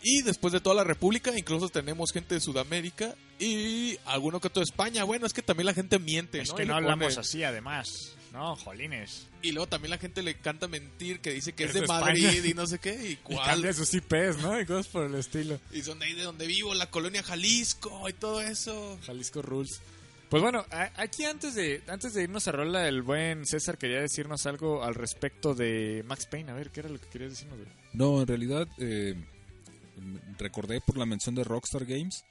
B: Y después de toda la República, incluso tenemos gente de Sudamérica y alguno que otro de España. Bueno, es que también la gente miente,
C: Es
B: ¿no?
C: que
B: Y
C: no hablamos
B: pone-
C: así, además. No, jolines.
B: Y luego también la gente le encanta mentir, que dice que es,
C: Es
B: de,
C: de
B: Madrid y no sé qué. ¿Y
C: Y
B: cuál?
C: cambia sus IPs, ¿no? Y cosas por el estilo.
B: Y son de ahí de donde vivo, la colonia Jalisco y todo eso.
C: Jalisco Rules. Pues bueno, a- aquí antes de antes de irnos a rola, el buen César quería decirnos algo al respecto de Max Payne. A ver, ¿qué era lo que querías decirnos?
D: No, en realidad eh, recordé por la mención de Rockstar Games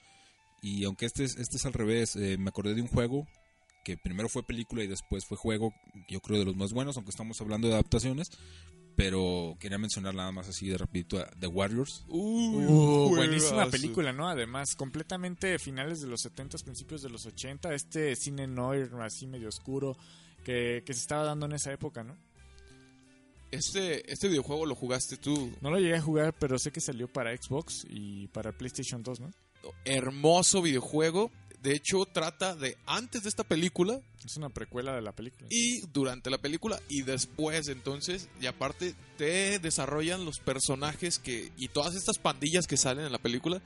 D: y aunque este es, este es al revés, eh, me acordé de un juego que primero fue película y después fue juego, yo creo de los más buenos, aunque estamos hablando de adaptaciones, pero quería mencionar nada más así de rapidito a The Warriors.
B: Uy,
C: Uh, buenísima película, ¿no? Además, completamente finales de los 70, principios de los 80, este cine noir así medio oscuro que, que se estaba dando en esa época, ¿no?
B: Este, este videojuego lo jugaste tú.
C: No lo llegué a jugar, pero sé que salió para Xbox y para PlayStation 2, ¿no?
B: Hermoso videojuego. De hecho, trata de antes de esta película
C: Es una precuela de la película.
B: y durante la película y después. Entonces, y aparte, te desarrollan los personajes que y todas estas pandillas que salen en la película.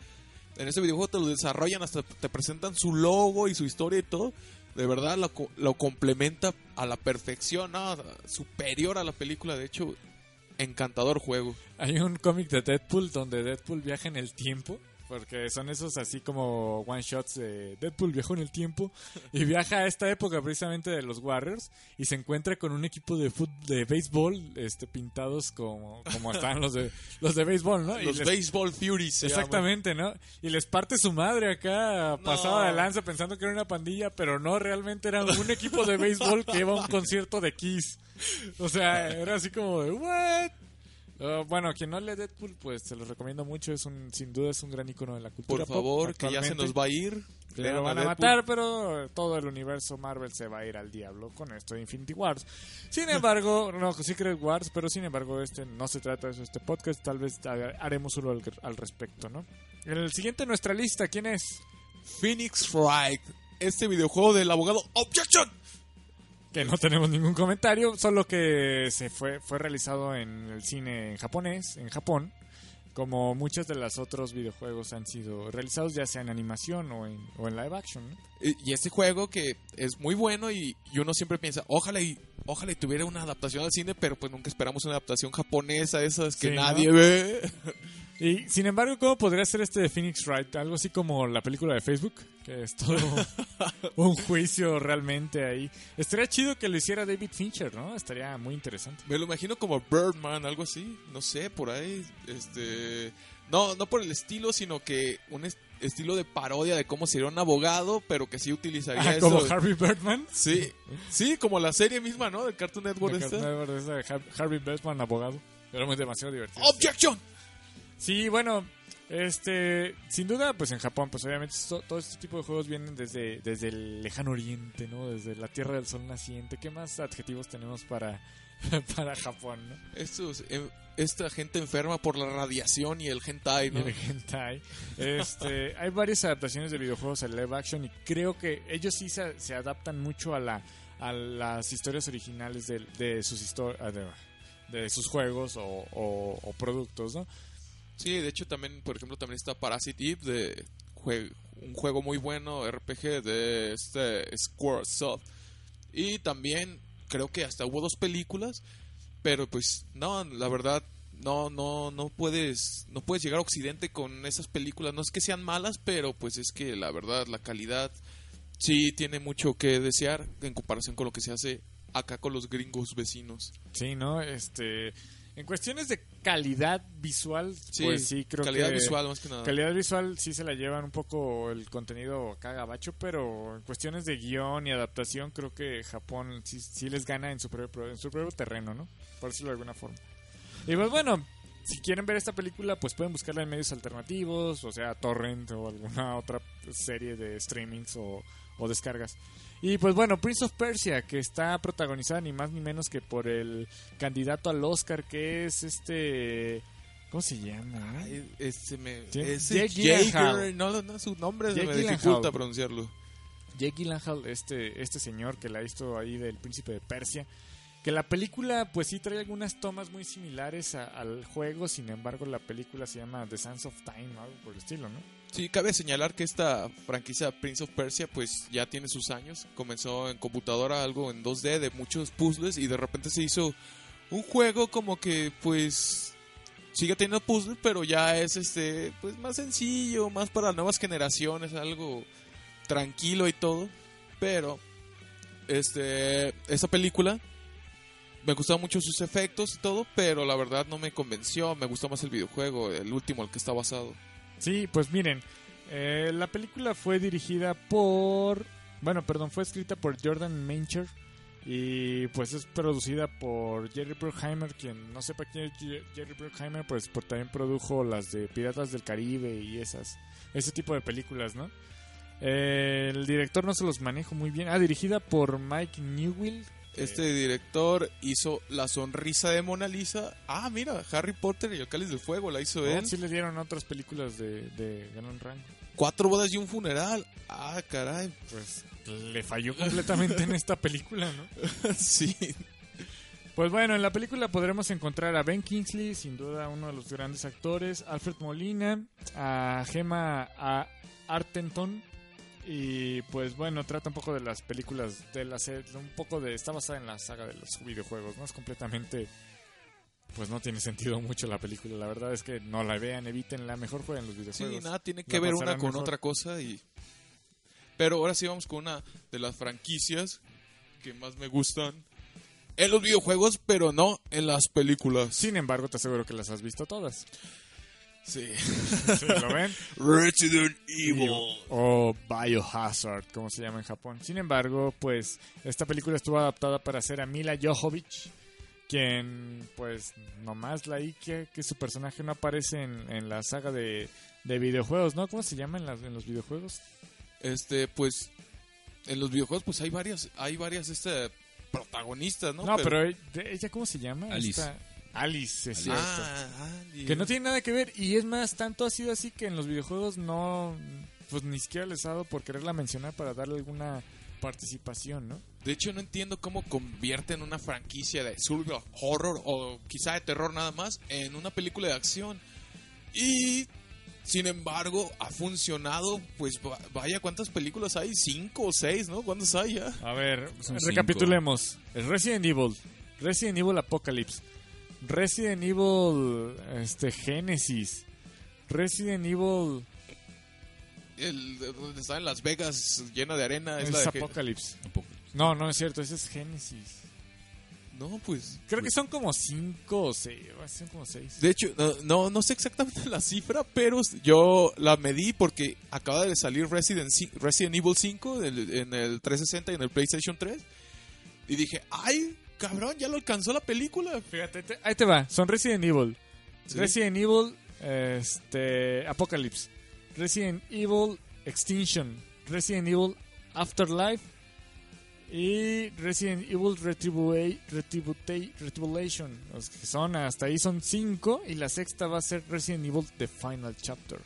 B: En este videojuego te lo desarrollan hasta te presentan su logo y su historia y todo. De verdad lo, lo complementa a la perfección, ¿no? superior a la película. De hecho, encantador juego.
C: Hay un cómic de Deadpool donde Deadpool viaja en el tiempo. Porque son esos así como one shots de Deadpool viajó en el tiempo y viaja a esta época precisamente de los Warriors y se encuentra con un equipo de fut de béisbol este pintados como como están los de los de béisbol, ¿no? Y
B: Los
C: les-
B: Baseball Furies. se.
C: Exactamente, ¿no? Y les parte su madre acá,
B: No.
C: pasada de lanza, pensando que era una pandilla, pero no, realmente era un equipo de béisbol que iba a un concierto de Kiss. O sea, era así como de, ¿what? Uh, bueno, quien no lee Deadpool, pues se los recomiendo mucho. Es un, sin duda es un gran icono de la cultura.
B: Por
C: pop
B: favor, que ya se nos va a ir.
C: Le van a
B: Deadpool.
C: matar, pero todo el universo Marvel se va a ir al diablo con esto de Infinity Wars. Sin embargo, no, Secret Wars, pero sin embargo, este no se trata de eso, este podcast. Tal vez ha- haremos uno al, al respecto, ¿no? El siguiente en nuestra lista, ¿quién es?
B: Phoenix Wright. Este videojuego del abogado Objection.
C: Que no tenemos ningún comentario, solo que se fue, fue realizado en el cine en japonés, en Japón. Como muchos de los otros videojuegos han sido realizados ya sea en animación o en, o en live action, ¿no?
B: Y este juego que es muy bueno y, y uno siempre piensa, ojalá y ojalá y tuviera una adaptación al cine, pero pues nunca esperamos una adaptación japonesa, esas que
C: Sí, ¿no?
B: nadie ve.
C: Y sin embargo, ¿cómo podría ser este de Phoenix Wright? Algo así como la película de Facebook, que es todo un juicio realmente ahí. Estaría chido que lo hiciera David Fincher, ¿no? Estaría muy interesante.
B: Me lo imagino como Birdman, algo así, no sé, por ahí, este, no, no por el estilo, sino que un est- estilo de parodia de cómo sería un abogado, pero que sí utilizaría
C: Ah,
B: eso.
C: como Harvey Birdman.
B: Sí, sí, como la serie misma, ¿no? De Cartoon Network
C: De
B: esta.
C: Cartoon Network, de Harvey Birdman, abogado. Era muy demasiado divertido.
B: Objection.
C: Sí, bueno, este, sin duda, pues en Japón, pues obviamente esto- todo este tipo de juegos vienen desde, desde el lejano oriente, ¿no? Desde la tierra del sol naciente. ¿Qué más adjetivos tenemos para, para Japón, no?
B: Estos, eh, esta gente enferma por la radiación y el hentai, ¿no?
C: Y el hentai. Este, hay varias adaptaciones de videojuegos al live action y creo que ellos sí se, se adaptan mucho a la a las historias originales de, de sus histo- ah, de, de sus juegos o, o- o productos, ¿no?
B: Sí, de hecho también, por ejemplo, también está Parasite Eve, de un juego muy bueno, RPG de este Squaresoft. Y también creo que hasta hubo dos películas, pero pues no, la verdad no no no puedes no puedes llegar a Occidente con esas películas, no es que sean malas, pero pues es que la verdad la calidad sí tiene mucho que desear en comparación con lo que se hace acá con los gringos vecinos.
C: Sí, ¿no? Este, en cuestiones de calidad visual,
B: Sí,
C: pues sí, creo
B: calidad
C: que...
B: visual más que nada.
C: Calidad visual sí se la llevan un poco el contenido acá gabacho, pero en cuestiones de guion y adaptación creo que Japón sí, sí les gana en su, propio, en su propio terreno, ¿no? Por decirlo de alguna forma. Y pues bueno, si quieren ver esta película, pues pueden buscarla en medios alternativos, o sea, Torrent o alguna otra serie de streamings o, o descargas. Y pues bueno, Prince of Persia, que está protagonizada ni más ni menos que por el candidato al Oscar, que es este... ¿Cómo se llama?
B: Ese me, ese
C: Jake
B: no, su nombre
C: Jake
B: me dificulta pronunciarlo.
C: Jake Gyllenhaal, este, este señor que la hizo ahí del Príncipe de Persia, que la película pues sí trae algunas tomas muy similares a- al juego, sin embargo la película se llama The Sands of Time, algo por el estilo, ¿no?
B: Sí, cabe señalar que esta franquicia Prince of Persia pues ya tiene sus años. Comenzó en computadora algo en 2D de muchos puzzles y de repente se hizo un juego como que pues sigue teniendo puzzles, pero ya es este pues más sencillo, más para nuevas generaciones, algo tranquilo y todo. Pero este esta película me gustaban mucho sus efectos y todo, pero la verdad no me convenció, me gustó más el videojuego, el último al que está basado.
C: Sí, pues miren, eh, la película fue dirigida por, bueno, perdón, fue escrita por Jordan Mencher y pues es producida por Jerry Bruckheimer, quien no sepa quién es Jerry Bruckheimer, pues por, también produjo las de Piratas del Caribe y esas, ese tipo de películas, ¿no? Eh, el director no se los manejo muy bien. Ah, dirigida por Mike Newell.
B: Este director hizo La sonrisa de Mona Lisa. Ah, mira, Harry Potter y el Cáliz del Fuego la hizo
C: Oh,
B: él.
C: sí le dieron otras películas de, de gran rango.
B: Cuatro bodas y un funeral. Ah, caray.
C: Pues le falló completamente en esta película, ¿no?
B: sí.
C: Pues bueno, en la película podremos encontrar a Ben Kingsley, sin duda uno de los grandes actores, Alfred Molina, a Gemma a Artenton y pues bueno, trata un poco de las películas de la serie, un poco de está basada en la saga de los videojuegos, no es completamente pues no tiene sentido mucho la película, la verdad es que no la vean, evítenla, mejor jueguen los
B: Sí,
C: videojuegos.
B: nada, tiene
C: La
B: que ver una con
C: mejor.
B: otra cosa y... Pero ahora sí vamos con una de las franquicias que más me gustan en los videojuegos, pero no en las películas.
C: Sin embargo, te aseguro que las has visto todas.
B: Sí.
C: ¿Sí, ¿Lo ven?
B: Resident Evil.
C: o Biohazard, como se llama en Japón. Sin embargo, pues esta película estuvo adaptada para hacer a Mila Jovovich, quien pues nomás la que, que su personaje no aparece en, en la saga de, de videojuegos, ¿no? ¿Cómo se llama en, las, en los videojuegos?
B: Este, pues en los videojuegos pues hay varias hay varias este protagonistas, ¿no?
C: No, pero, e- ella ¿cómo se llama?
D: Alice.
C: Esta- Alice, es cierto.
B: Ah, Alice.
C: Que no tiene nada que ver y es más, tanto ha sido así que en los videojuegos no, pues ni siquiera les ha dado por quererla mencionar para darle alguna participación, ¿no?
B: De hecho, no entiendo cómo convierten una franquicia de survival horror o quizá de terror nada más en una película de acción. Y, sin embargo, ha funcionado. Pues va- vaya, ¿cuántas películas hay? ¿Cinco o seis, no? ¿Cuántas hay ya?
C: A ver,
D: Son
C: recapitulemos. Resident Evil, Resident Evil Apocalypse, Resident Evil este Genesis, Resident Evil
B: El, donde está en Las Vegas llena de arena. Es
C: es
B: la de
C: Apocalypse.
D: Poco.
C: No, no es cierto, ese es Genesis.
B: No, pues.
C: Creo que son como cinco o seis, son como seis.
B: De hecho, no, no, no sé exactamente la cifra, pero yo la medí porque acaba de salir Resident, Resident Evil 5 del- en el 360 y en el PlayStation 3. Y dije, ay, cabrón, ya lo alcanzó la película.
C: Fíjate, te- ahí te va, son Resident Evil.
B: Sí.
C: Resident Evil este Apocalypse, Resident Evil Extinction, Resident Evil Afterlife y Resident Evil Retribua- Retributa- Retribulation. Los que son hasta ahí son cinco y la sexta va a ser Resident Evil The Final Chapter.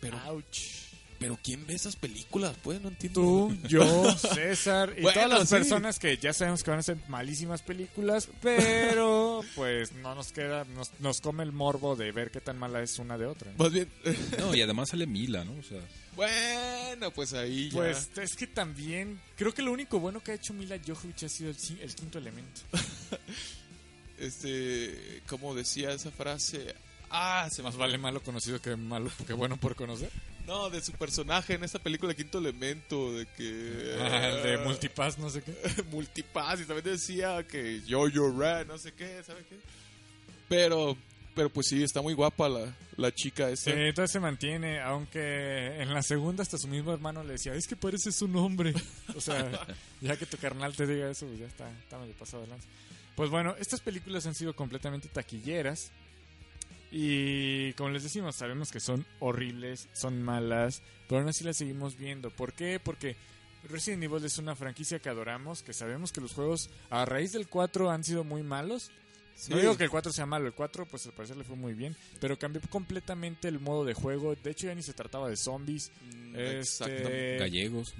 B: Pero,
C: Ouch.
B: Pero ¿quién ve esas películas? Pues no entiendo.
C: Tú, yo, César y
B: Bueno,
C: todas las
B: sí.
C: personas que ya sabemos que van a ser malísimas películas, pero pues no nos queda, nos, nos come el morbo de ver qué tan mala es una de otra. ¿no?
B: Más bien,
D: No, y además sale Mila, ¿no? O sea,
B: bueno, pues ahí ya.
C: Pues es que también creo que lo único bueno que ha hecho Mila Jovovich ha sido el, el quinto elemento.
B: Este, como decía esa frase, Ah, se
C: Más vale malo conocido que malo que bueno por conocer.
B: No, de su personaje en esta película Quinto Elemento, de que...
C: Ah, de Multipass, no sé qué.
B: Multipass, y también decía que Jojo Red, no sé qué, ¿sabe qué? Pero, pero pues sí, está muy guapa la, la chica esa.
C: Sí, entonces se mantiene, aunque en la segunda hasta su mismo hermano le decía, es que parece su nombre. O sea, ya que tu carnal te diga eso, pues ya está, está medio pasado de lanza. Pues bueno, estas películas han sido completamente taquilleras. Y como les decimos, sabemos que son horribles, son malas, pero aún así las seguimos viendo. ¿Por qué? Porque Resident Evil es una franquicia que adoramos, que sabemos que los juegos a raíz del 4 han sido muy malos. No digo que el 4 sea malo, el 4 pues al parecer le fue muy bien, pero cambió completamente el modo de juego. De hecho ya ni se trataba de zombies.
B: Mm,
C: Este.
D: Gallegos.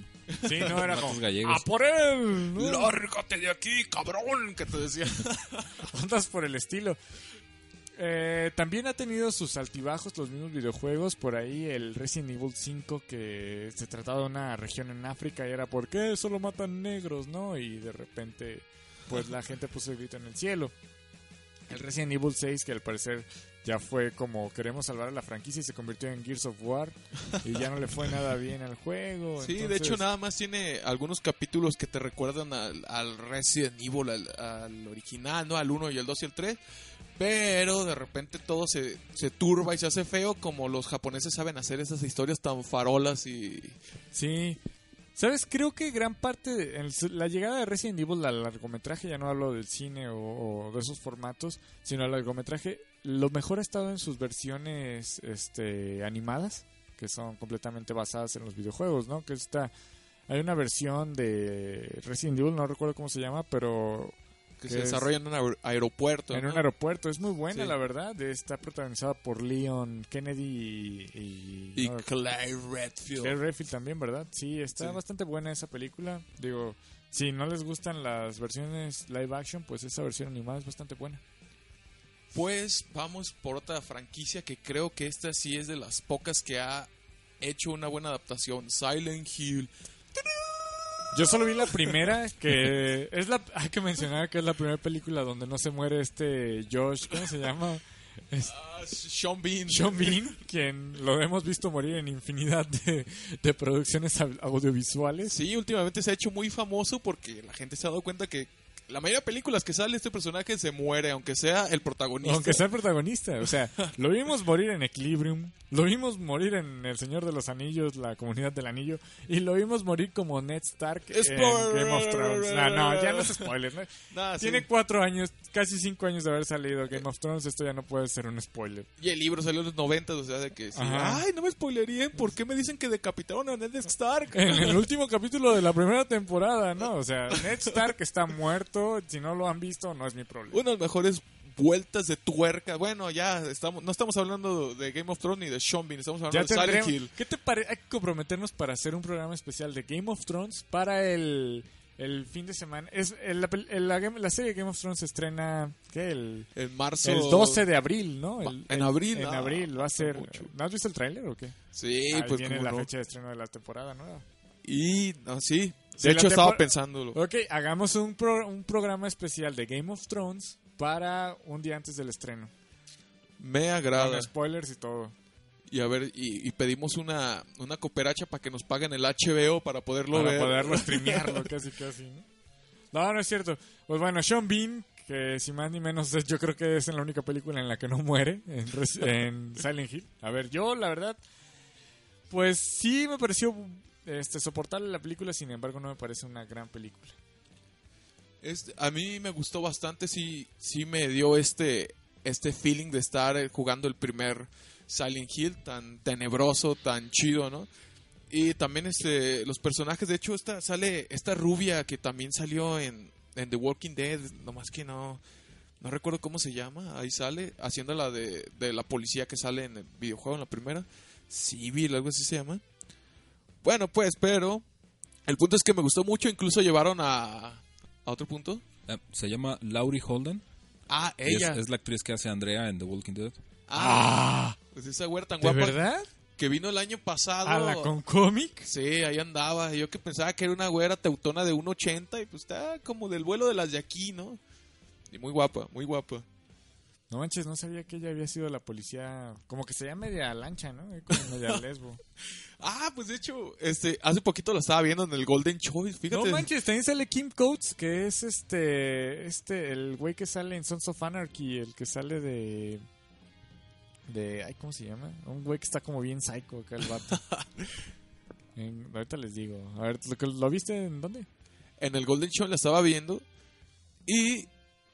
C: Sí, no era como
D: gallegos.
C: ¡A por él!
B: ¡Lárgate de aquí, cabrón! Que te decía.
C: ondas por el estilo. Eh, también ha tenido sus altibajos los mismos videojuegos. Por ahí el Resident Evil 5 que se trataba de una región en África y era ¿por qué solo matan negros? ¿no? Y de repente pues la gente puso el grito en el cielo. El Resident Evil 6 que al parecer ya fue como queremos salvar a la franquicia y se convirtió en Gears of War y ya no le fue nada bien al juego.
B: Sí, de hecho nada más tiene algunos capítulos que te recuerdan al, al Resident Evil, al, al original, ¿no? Al 1 y el 2 y el 3. Pero de repente todo se, se turba y se hace feo como los japoneses saben hacer esas historias tan farolas y...
C: Sí. ¿Sabes? Creo que gran parte de la llegada de Resident Evil al largometraje, ya no hablo del cine o, o de esos formatos, sino al largometraje, lo mejor ha estado en sus versiones este, animadas, que son completamente basadas en los videojuegos, ¿no? Que está hay una versión de Resident Evil, no recuerdo cómo se llama, pero
B: que
C: Que
B: se
C: es-
B: desarrolla en un aer- aeropuerto.
C: en
B: ¿no?
C: un aeropuerto. Es muy buena,
B: Sí.
C: la verdad. Está protagonizada por Leon Kennedy y... y-
B: Y
C: no,
B: Claire Redfield.
C: Redfield también, ¿verdad? Sí, está
B: Sí.
C: bastante buena esa película. Digo, si no les gustan las versiones live action, pues esa versión animada es bastante buena.
B: Pues vamos por otra franquicia que creo que esta sí es de las pocas que ha hecho una buena adaptación. Silent Hill.
C: Yo solo vi la primera, que es la... Hay que mencionar que es la primera película donde no se muere este Josh, ¿cómo se llama? Es
B: Sean Bean.
C: Sean Bean, quien lo hemos visto morir en infinidad de, de producciones au- audiovisuales.
B: Sí, últimamente se ha hecho muy famoso porque la gente se ha dado cuenta que la mayoría de películas que sale este personaje se muere, aunque sea el protagonista.
C: Aunque sea el protagonista, o sea, lo vimos morir en Equilibrium, lo vimos morir en El Señor de los Anillos, la comunidad del anillo, y lo vimos morir como Ned Stark en. Game of Thrones. No, no, ya no es spoiler. ¿no?
B: Nah, sí.
C: Tiene cuatro años, casi cinco años de haber salido Game of Thrones, esto ya no puede ser un spoiler.
B: Y el libro salió en los 90, o sea, de que sí. Ay, no me spoilerían, ¿por qué me dicen que decapitaron a Ned Stark?
C: En el último capítulo de la primera temporada, ¿no? O sea, Ned Stark está muerto, si no lo han visto, no es mi problema.
B: Una de las mejores vueltas de tuerca. Bueno, ya estamos, no estamos hablando de Game of Thrones ni de Sean Bean, estamos
C: Ya
B: hablando de Silent. Hill.
C: ¿Qué te parece? Hay que comprometernos para hacer un programa especial de Game of Thrones para el, el fin de semana. Es el- la, el- serie Game of Thrones se estrena ¿qué? El,
B: En marzo.
C: el 12 de abril, ¿no? El-
B: en
C: el-
B: abril,
C: En
B: ah,
C: abril va a ser.
B: mucho.
C: ¿No has visto el tráiler o qué?
B: Sí,
C: Ahí
B: pues
C: viene la
B: no.
C: fecha de estreno de la temporada nueva.
B: Y, no, sí. De hecho, estaba pensándolo.
C: Ok, hagamos un, pro- un programa especial de Game of Thrones para un día antes del estreno.
B: Me agrada.
C: Con spoilers y todo.
B: Y a ver, y, y pedimos una, una cooperacha para que nos paguen el HBO para poderlo
C: para
B: ver.
C: poderlo streamearlo casi casi ¿no? no no es cierto pues bueno Sean Bean que si más ni menos yo creo que es en la única película en la que no muere en, en Silent Hill a ver yo la verdad pues sí me pareció este soportable la película sin embargo no me parece una gran película
B: Este, a mí me gustó bastante, sí, sí me dio este, este feeling de estar eh, jugando el primer Silent Hill tan tenebroso, tan chido, ¿no? Y también este, los personajes, de hecho, esta, sale esta rubia que también salió en, en The Walking Dead, nomás que no, no recuerdo cómo se llama, ahí sale, haciendo la de, de la policía que sale en el videojuego en la primera, Civil, algo así se llama. Bueno, pues, pero el punto es que me gustó mucho, incluso llevaron a, a otro punto.
D: Ah, se llama Laurie Holden.
B: Ah,
D: es,
B: ella.
D: es la actriz que hace Andrea en The Walking Dead.
B: Ah, pues esa güera tan
C: ¿de
B: guapa
C: verdad?
B: que vino el año pasado.
C: ¿a la con cómic?
B: Sí, ahí andaba. Yo que pensaba que era una güera teutona de 1.80 y pues está como del vuelo de las de aquí, ¿no? Y muy guapa, muy guapa.
C: No manches, no sabía que ella había sido la policía. Como que se llama media lancha, ¿no? Como media lesbo.
B: Ah, pues de hecho, este, hace poquito lo estaba viendo en el Golden Choice, fíjate.
C: No manches, también sale Kim Coates, que es este. Este, el güey que sale en Sons of Anarchy, el que sale de. De. Ay, ¿cómo se llama? Un güey que está como bien psycho acá el vato. En- ahorita les digo. A ver, ¿lo, ¿lo viste en dónde?
B: en el Golden Show la estaba viendo y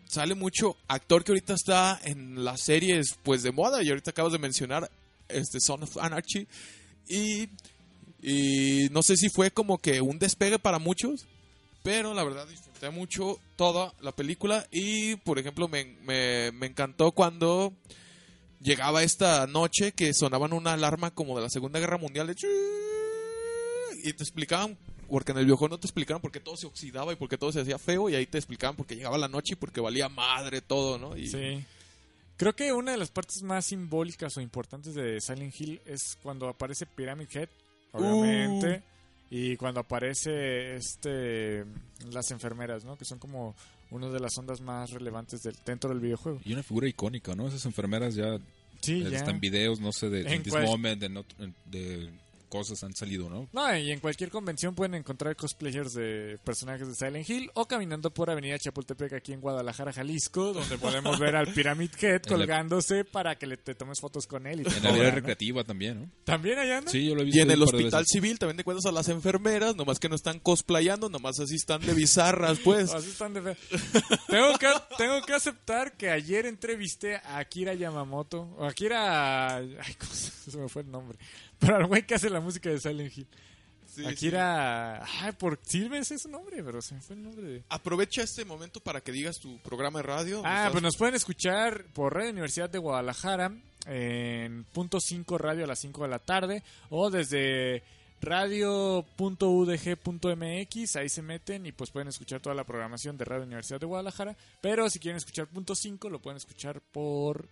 B: sale mucho actor que ahorita está en las series pues de moda y ahorita acabas de mencionar este Son of Anarchy y, y no sé si fue como que un despegue para muchos pero la verdad disfruté mucho toda la película y por ejemplo me, me, me encantó cuando llegaba esta noche que sonaban una alarma como de la Segunda Guerra Mundial de y te explicaban porque en el videojuego no te explicaban por qué todo se oxidaba y por qué todo se hacía feo y ahí te explicaban por qué llegaba la noche y porque valía madre todo, ¿no? Y
C: Sí. Creo que una de las partes más simbólicas o importantes de Silent Hill es cuando aparece Pyramid Head, obviamente, y cuando aparece este las enfermeras, ¿no? Que son como una de las ondas más relevantes del, dentro del videojuego.
D: Y una figura icónica, ¿no? Esas enfermeras ya,
C: Sí, ya.
D: están videos, no sé, de
C: En
D: In This
C: cual-
D: Moment, de, not- de cosas han salido, ¿no?
C: No, y en cualquier convención pueden encontrar cosplayers de personajes de Silent Hill o caminando por Avenida Chapultepec aquí en Guadalajara, Jalisco, donde podemos ver al Pyramid Head colgándose para que le te tomes fotos con él. Y te
D: En la
C: ¿no?
D: recreativa también, ¿no?
C: ¿También allá anda?
D: Sí, yo lo he visto
B: Y en el hospital civil también te encuentras a las enfermeras, nomás que no están cosplayando, nomás así están de bizarras, pues.
C: Así están de tengo, que, tengo que aceptar que ayer entrevisté a Akira Yamamoto. O Akira. Ay, ¿cómo se me fue el nombre? Pero al güey que hace la música de Silent Hill.
B: Sí,
C: Akira. Ay, por sí me sé su nombre, pero se me fue el nombre de.
B: Aprovecha este momento para que digas tu programa de radio.
C: Ah,
B: Estás-
C: pues nos pueden escuchar por Radio Universidad de Guadalajara en punto 5 radio a las 5 de la tarde o desde radio.udg.mx, ahí se meten y pues pueden escuchar toda la programación de Radio Universidad de Guadalajara, pero si quieren escuchar punto 5 lo pueden escuchar por-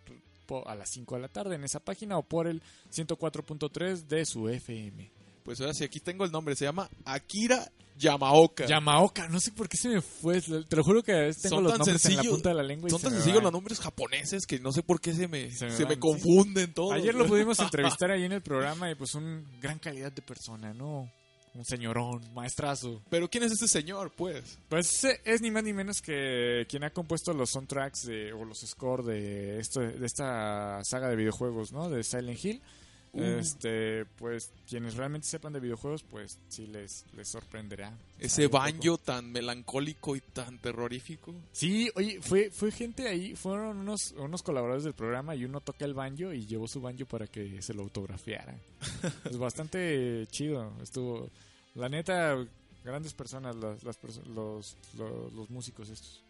C: a las 5 de la tarde en esa página o por el 104.3 de su FM.
B: Pues ahora sí, aquí tengo el nombre, se llama Akira Yamaoka.
C: Yamaoka, no sé por qué se me fue, te lo juro que a veces tengo
B: Son
C: los nombres en la punta de la lengua y
B: Son
C: se
B: tan sencillos los nombres japoneses que no sé por qué se me,
C: Se
B: se
C: me
B: confunden todos.
C: Ayer lo pudimos entrevistar ahí en el programa y pues un gran calidad de persona, ¿no? Un señorón, maestrazo.
B: Pero ¿quién es este señor, pues?
C: Pues es ni más ni menos que quien ha compuesto los soundtracks de, o los scores de, esto, de esta saga de videojuegos, ¿no? De Silent Hill.
B: Uh.
C: Este, pues quienes realmente sepan de videojuegos, pues sí les, les sorprenderá.
B: Ese banjo tan melancólico y tan terrorífico.
C: Sí, oye, fue, fue gente ahí, fueron unos, unos colaboradores del programa y uno toca el banjo y llevó su banjo para que se lo autografiaran. es bastante chido, estuvo, la neta, grandes personas, las, las perso- los, los, los músicos estos.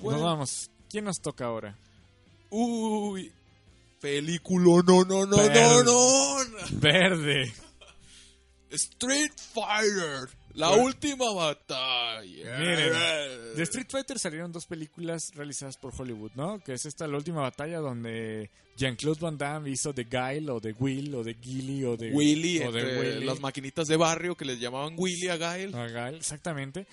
B: Bueno.
C: Nos vamos, ¿quién nos toca ahora?
B: Uy, película, no, no, no,
C: Verde.
B: no, no.
C: Verde.
B: Street Fighter, la
C: Bueno.
B: última batalla.
C: Miren, De Street Fighter salieron dos películas realizadas por Hollywood, ¿no? Que es esta La Última Batalla donde Jean-Claude Van Damme hizo de Guile o de Will o de Gilly o de
B: Willy,
C: o de Willy.
B: las maquinitas de barrio que les llamaban Willy a Gael.
C: A Gael, exactamente.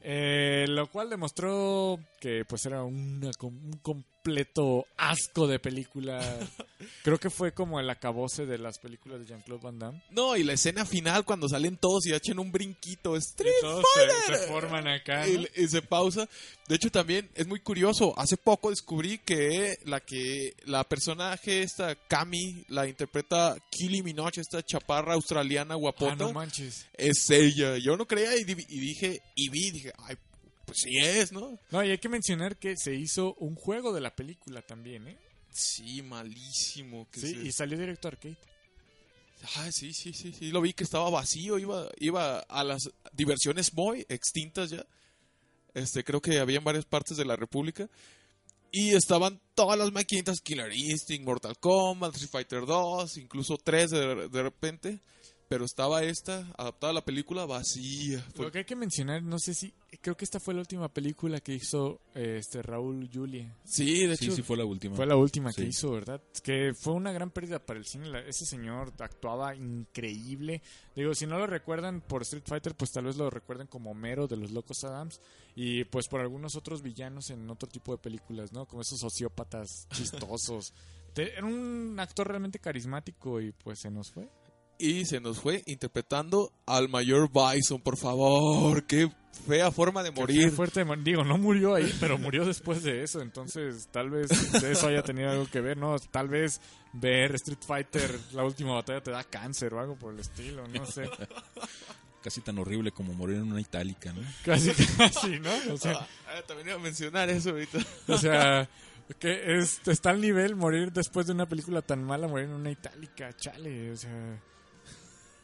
C: Eh, lo cual demostró que pues era una un completo asco de película. Creo que fue como el acabose de las películas de Jean-Claude Van Damme.
B: No, y la escena final cuando salen todos y echan un brinquito, Street
C: Y todos se, se forman acá. ¿no?
B: y, y se pausa. De hecho, también es muy curioso. Hace poco descubrí que la que la personaje esta Cami la interpreta Kylie Minogue, esta chaparra australiana
C: Ah,
B: guapota,
C: no manches.
B: es ella. Yo no creía y, y dije y vi, dije, ay, pues sí es, ¿no?
C: No, y hay que mencionar que se hizo un juego de la película también, ¿eh?
B: Sí, malísimo. que
C: Sí, y salió directo a arcade.
B: Ah, sí, sí, sí, sí, lo vi que estaba vacío, iba, iba a las diversiones muy extintas ya. Este, creo que había en varias partes de la República. Y estaban todas las maquinitas, Killer Instinct, Mortal Kombat, Street Fighter 2, incluso 3 de, de repente. Pero estaba esta, adaptada a la película, vacía. Fue-
C: Lo que hay que mencionar, no sé si, creo que esta fue la última película que hizo eh, este Raúl Julia.
B: sí, de
D: Sí,
B: hecho,
D: sí fue la última.
C: Fue la última que
D: Sí.
C: hizo, ¿verdad? Que fue una gran pérdida para el cine. La- Ese señor actuaba increíble. Digo, si no lo recuerdan por Street Fighter, pues tal vez lo recuerden como Homero de los Locos Adams. Y pues por algunos otros villanos en otro tipo de películas, ¿no? Como esos sociópatas chistosos. Era un actor realmente carismático y pues se nos fue.
B: Y se nos fue interpretando al mayor Bison, por favor. Qué fea forma de
C: Qué
B: morir.
C: fuerte de mor- Digo, no murió ahí, pero murió después de eso. Entonces, tal vez de eso haya tenido algo que ver, ¿no? Tal vez ver Street Fighter, la última batalla, te da cáncer o algo por el estilo, no sé.
D: Casi tan horrible como morir en una itálica, ¿no?
C: Casi, casi, ¿no? O sea,
B: Ah, también iba a mencionar eso ahorita.
C: o sea que es, está al nivel morir después de una película tan mala, morir en una itálica, chale, o sea...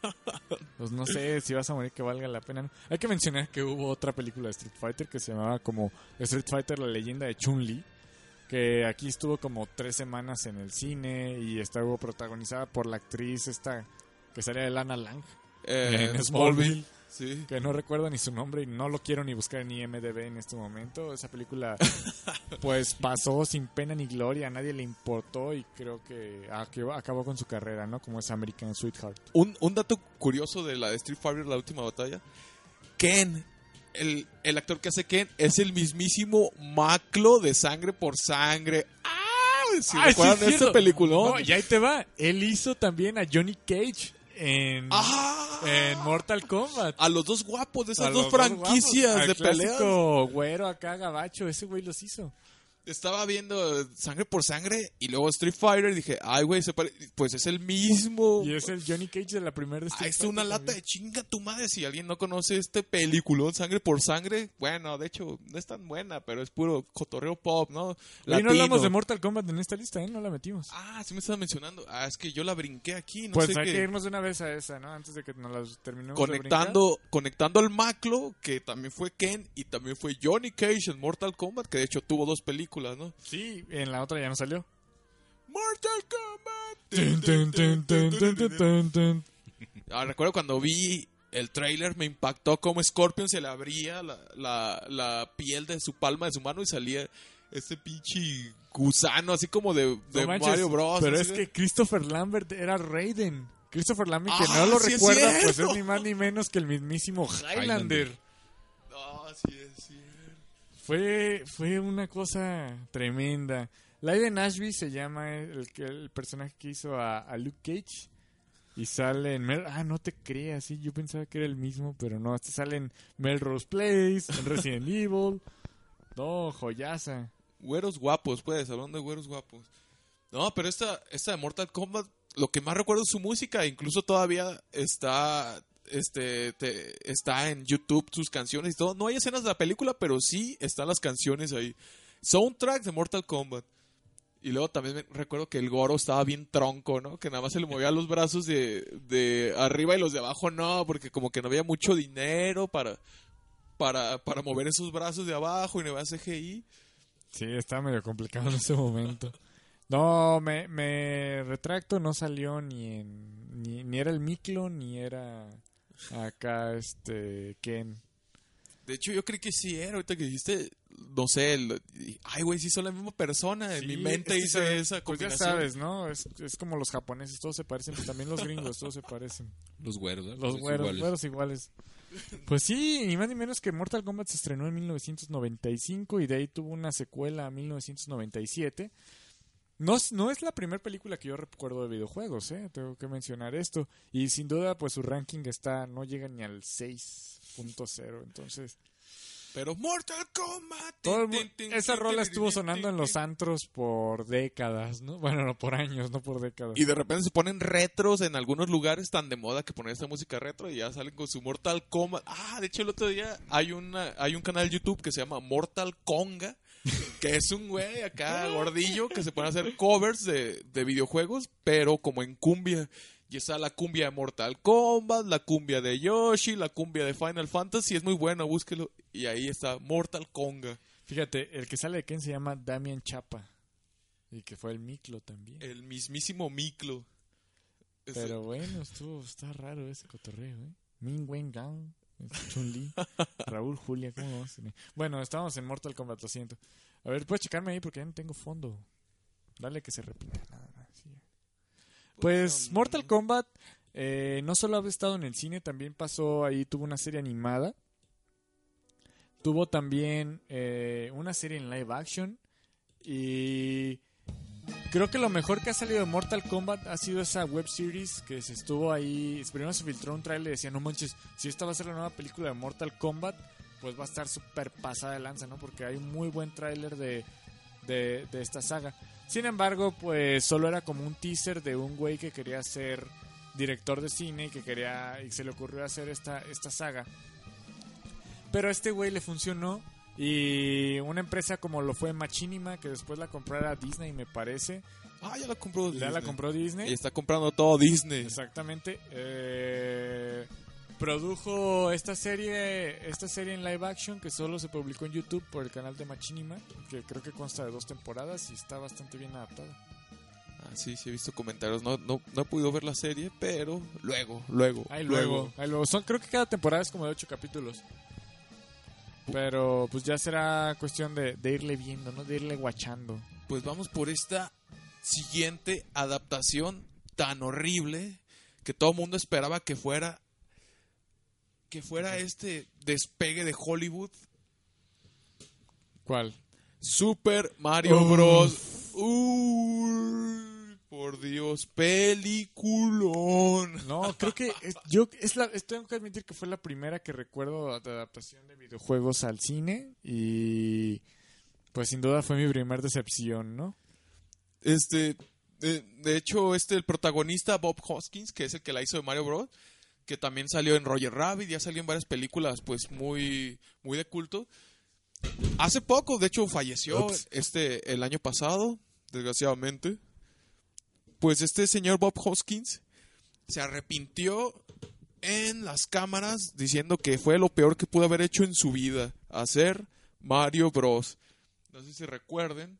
C: Pues no sé si vas a morir que valga la pena. ¿no? Hay que mencionar que hubo otra película de Street Fighter que se llamaba como Street Fighter, la leyenda de Chun-Li. Que aquí estuvo como tres semanas en el cine y estuvo protagonizada por la actriz esta que salía de Lana Lang
B: Eh,
C: en Smallville.
B: Sí.
C: Que no recuerdo ni su nombre y no lo quiero ni buscar en IMDB en este momento. Esa película pues pasó sin pena ni gloria, a nadie le importó y creo que ac- acabó con su carrera, ¿no? Como es American Sweetheart.
B: Un, un dato curioso de la de Street Fighter, la última batalla. Ken, el, el actor que hace Ken, es el mismísimo Maclo de Sangre por Sangre. ¡Ah! Si
C: Ah,
B: recuerdan
C: sí,
B: este
C: cierto.
B: peliculón.
C: No, y ahí te va. Él hizo también a Johnny Cage en,
B: ¡Ah!
C: en Mortal Kombat.
B: A los dos guapos de esas
C: A
B: dos franquicias
C: guapos.
B: de
C: clásico güero acá gabacho, ese güey los hizo.
B: Estaba viendo Sangre por Sangre y luego Street Fighter y dije, ay, güey, pues es el mismo.
C: Y es el Johnny Cage de la primera de
B: Ah,
C: Street
B: es una lata
C: también.
B: de chinga tu madre. Si alguien no conoce este peliculón, Sangre por Sangre, bueno, de hecho, no es tan buena, pero es puro cotorreo pop, ¿no?
C: Oye, no hablamos de Mortal Kombat en esta lista, ¿eh? No la metimos.
B: Ah, sí me estaba mencionando. Ah, es que yo la brinqué aquí, no
C: pues
B: sé
C: hay
B: qué.
C: que irnos de una vez a esa, ¿no? Antes de que nos las terminemos de
B: Conectando, conectando al Maclo, que también fue Ken y también fue Johnny Cage en Mortal Kombat, que de hecho tuvo dos películas,
C: Sí, en la otra ya no salió.
B: Mortal Kombat. Ah, recuerdo cuando vi el trailer, me impactó como Scorpion se le abría la, la, la piel de su palma de su mano y salía ese pinche gusano, así como de, de
C: No manches,
B: Mario Bros.
C: Pero
B: así
C: es
B: de-
C: que Christopher Lambert era Raiden. Christopher Lambert, que
B: Ah,
C: no lo
B: sí es
C: recuerda, pues
B: cierto.
C: es ni más ni menos que el mismísimo Highlander.
D: Highlander.
B: No, sí es cierto.
C: Fue, fue una cosa tremenda. Laiden Ashby se llama el, que- el personaje que hizo a, a Luke Cage. Y sale en Mel... Ah, no te creas, sí, yo pensaba que era el mismo, pero no. Este sale en Melrose Place, en Resident Evil. No, joyaza.
B: Güeros guapos, pues, hablando de güeros guapos. No, pero esta, esta de Mortal Kombat, lo que más recuerdo es su música, incluso todavía está este te- está en YouTube sus canciones y todo. No hay escenas de la película, pero sí están las canciones ahí. Soundtrack de Mortal Kombat. Y luego también recuerdo que el Goro estaba bien tronco, ¿no? Que nada más se le movía los brazos de, de arriba y los de abajo no, porque como que no había mucho dinero para, para, para mover esos brazos de abajo y no había CGI.
C: Sí, estaba medio complicado en ese momento. No, me, retracto, no salió ni en... Ni, ni era el Miklo, ni era acá este Ken.
B: De hecho, yo creí que sí era. Ahorita que dijiste, no sé, el- ay, güey, sí son la misma persona. En
C: Sí,
B: mi mente
C: es que
B: hice esa
C: Pues ya
B: combinación.
C: sabes, ¿no? Es, es como los japoneses, todos se parecen, pues también los gringos, todos se parecen.
D: Los güeros, ¿eh?
C: Los
D: Todos
C: güeros,
D: iguales.
C: güeros iguales. Pues sí, ni más ni menos que Mortal Kombat se estrenó en 1995 y de ahí tuvo una secuela en 1997. No, es- no es la primera película que yo recuerdo de videojuegos, ¿eh? Tengo que mencionar esto. Y sin duda, pues su ranking está, no llega ni al 6.0, entonces...
B: Pero Mortal Kombat.
C: Todo
B: tin,
C: esa rola estuvo sonando en los antros por décadas, ¿no? Bueno, no por años, no por décadas.
B: Y de repente se ponen retros en algunos lugares tan de moda que ponen esta música retro y ya salen con su Mortal Kombat. Ah, de hecho el otro día hay una hay un canal de YouTube que se llama Mortal Conga, que es un güey acá gordillo que se pone a hacer covers de, de videojuegos, pero como en cumbia. Y está la cumbia de Mortal Kombat, la cumbia de Yoshi, la cumbia de Final Fantasy, es muy bueno, búsquelo. Y ahí está Mortal Conga,
C: Fíjate, el que sale de Ken se llama Damian Chapa. Y que fue el Miklo también.
B: el mismísimo Miklo. Ese-
C: Pero bueno, estuvo, está raro ese cotorreo, ¿eh? Min Wen Gang, Chun-Li, Raúl Julia, ¿cómo vamos? Bueno, estábamos en Mortal Kombat, lo siento. A ver, puedes checarme ahí porque ya no tengo fondo. Dale que se repita, nada más. sí. Pues Mortal Kombat eh, no solo ha estado en el cine, también pasó ahí, tuvo una serie animada. Tuvo también eh, una serie en live action. Y creo que lo mejor que ha salido de Mortal Kombat ha sido esa web series que se estuvo ahí. Primero se filtró un trailer y decía, no manches, si esta va a ser la nueva película de Mortal Kombat, pues va a estar súper pasada de lanza, ¿no? Porque hay un muy buen tráiler de, de, de esta saga. Sin embargo, pues solo era como un teaser de un güey que quería ser director de cine y que quería y se le ocurrió hacer esta, esta saga. Pero a este güey le funcionó y una empresa como lo fue Machinima, que después la comprara Disney, me parece,
B: Ah, ya la compró
C: ya la
B: Disney.
C: compró Disney.
B: Y está comprando todo Disney.
C: Exactamente. Eh, produjo esta serie, esta serie en live action que solo se publicó en YouTube por el canal de Machinima, que creo que consta de dos temporadas y está bastante bien adaptada.
B: Ah, sí, sí, he visto comentarios. No, no, no he podido ver la serie, pero luego, luego.
C: Ahí luego, ahí luego. Son, creo que cada temporada es como de ocho capítulos. Pero pues ya será cuestión de, de irle viendo, ¿no? De irle guachando.
B: Pues vamos por esta siguiente adaptación tan horrible que todo el mundo esperaba que fuera que fuera este despegue de Hollywood
C: ¿Cuál?
B: Super Mario
C: Uf.
B: Bros. Por Dios, peliculón.
C: No, creo que es- yo es la, tengo que admitir que fue la primera que recuerdo de adaptación de videojuegos al cine y pues sin duda fue mi primer decepción, ¿no?
B: Este, de, de hecho, este el protagonista Bob Hoskins, que es el que la hizo de Mario Bros, que también salió en Roger Rabbit, ya salió en varias películas, pues muy, muy de culto. Hace poco, de hecho, falleció
C: Ups.
B: este el año pasado, desgraciadamente. Pues este señor Bob Hoskins se arrepintió en las cámaras diciendo que fue lo peor que pudo haber hecho en su vida, hacer Mario Bros. No sé si recuerden.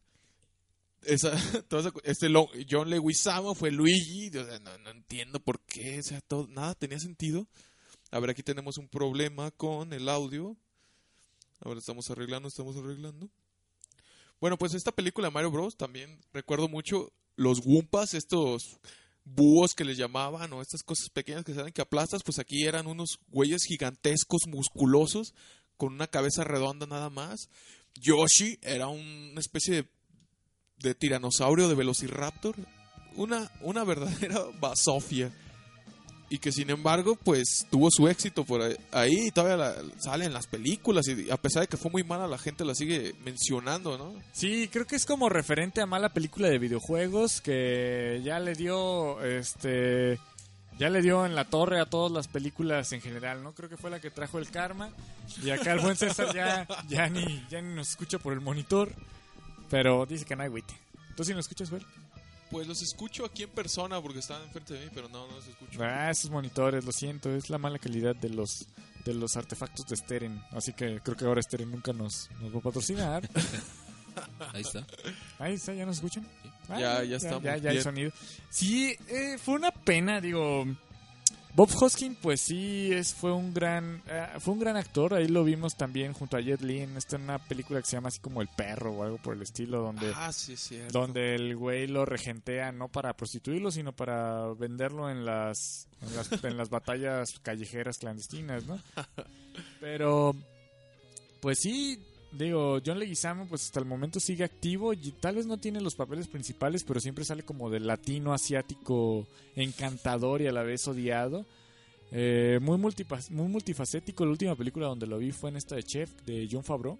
B: Esa, toda este John Leguizamo fue Luigi. no, no entiendo por qué. O sea, todo, nada tenía sentido. A ver, aquí tenemos un problema con el audio. A ver, estamos arreglando, estamos arreglando. Bueno, pues esta película de Mario Bros. también recuerdo mucho los Wumpas, estos búhos que les llamaban, o estas cosas pequeñas que saben que aplastas, pues aquí eran unos güeyes gigantescos, musculosos, con una cabeza redonda nada más. Yoshi era una especie de, de tiranosaurio de velociraptor, una, una verdadera basofia. Y que sin embargo, pues tuvo su éxito por ahí, y todavía la- sale las películas. Y a pesar de que fue muy mala, la gente la sigue mencionando, ¿no?
C: Sí, creo que es como referente a mala película de videojuegos que ya le dio este ya le dio en la torre a todas las películas en general, ¿no? Creo que fue la que trajo el karma y acá el buen César ya ya ni ya ni nos escucha por el monitor, pero dice que no hay agüite. ¿Tú sí nos escuchas, güey?
B: Pues los escucho aquí en persona porque estaban enfrente de mí, pero no, no los escucho.
C: Ah, esos monitores, lo siento, es la mala calidad de los de los artefactos de Steren, así que creo que ahora Steren nunca nos, nos va a patrocinar.
D: Ahí está.
C: Ahí está, ¿ya nos escuchan? Ah,
B: Ya- ya estamos
C: Ya, ya hay
B: bien.
C: sonido. Sí, eh, fue una pena, digo. Bob Hoskin, pues sí, es, fue un gran eh, fue un gran actor. Ahí lo vimos también junto a Jet Li en esta una película que se llama así como El Perro o algo por el estilo, donde,
B: Ah, sí,
C: donde el güey lo regentea no para prostituirlo, sino para venderlo en las, en las, en las batallas callejeras clandestinas, ¿no? Pero, pues sí, digo, John Leguizamo pues hasta el momento sigue activo y tal vez no tiene los papeles principales, pero siempre sale como del latino asiático encantador y a la vez odiado. Eh, muy, muy multifacético. La última película donde lo vi fue en esta de Chef de John Favreau.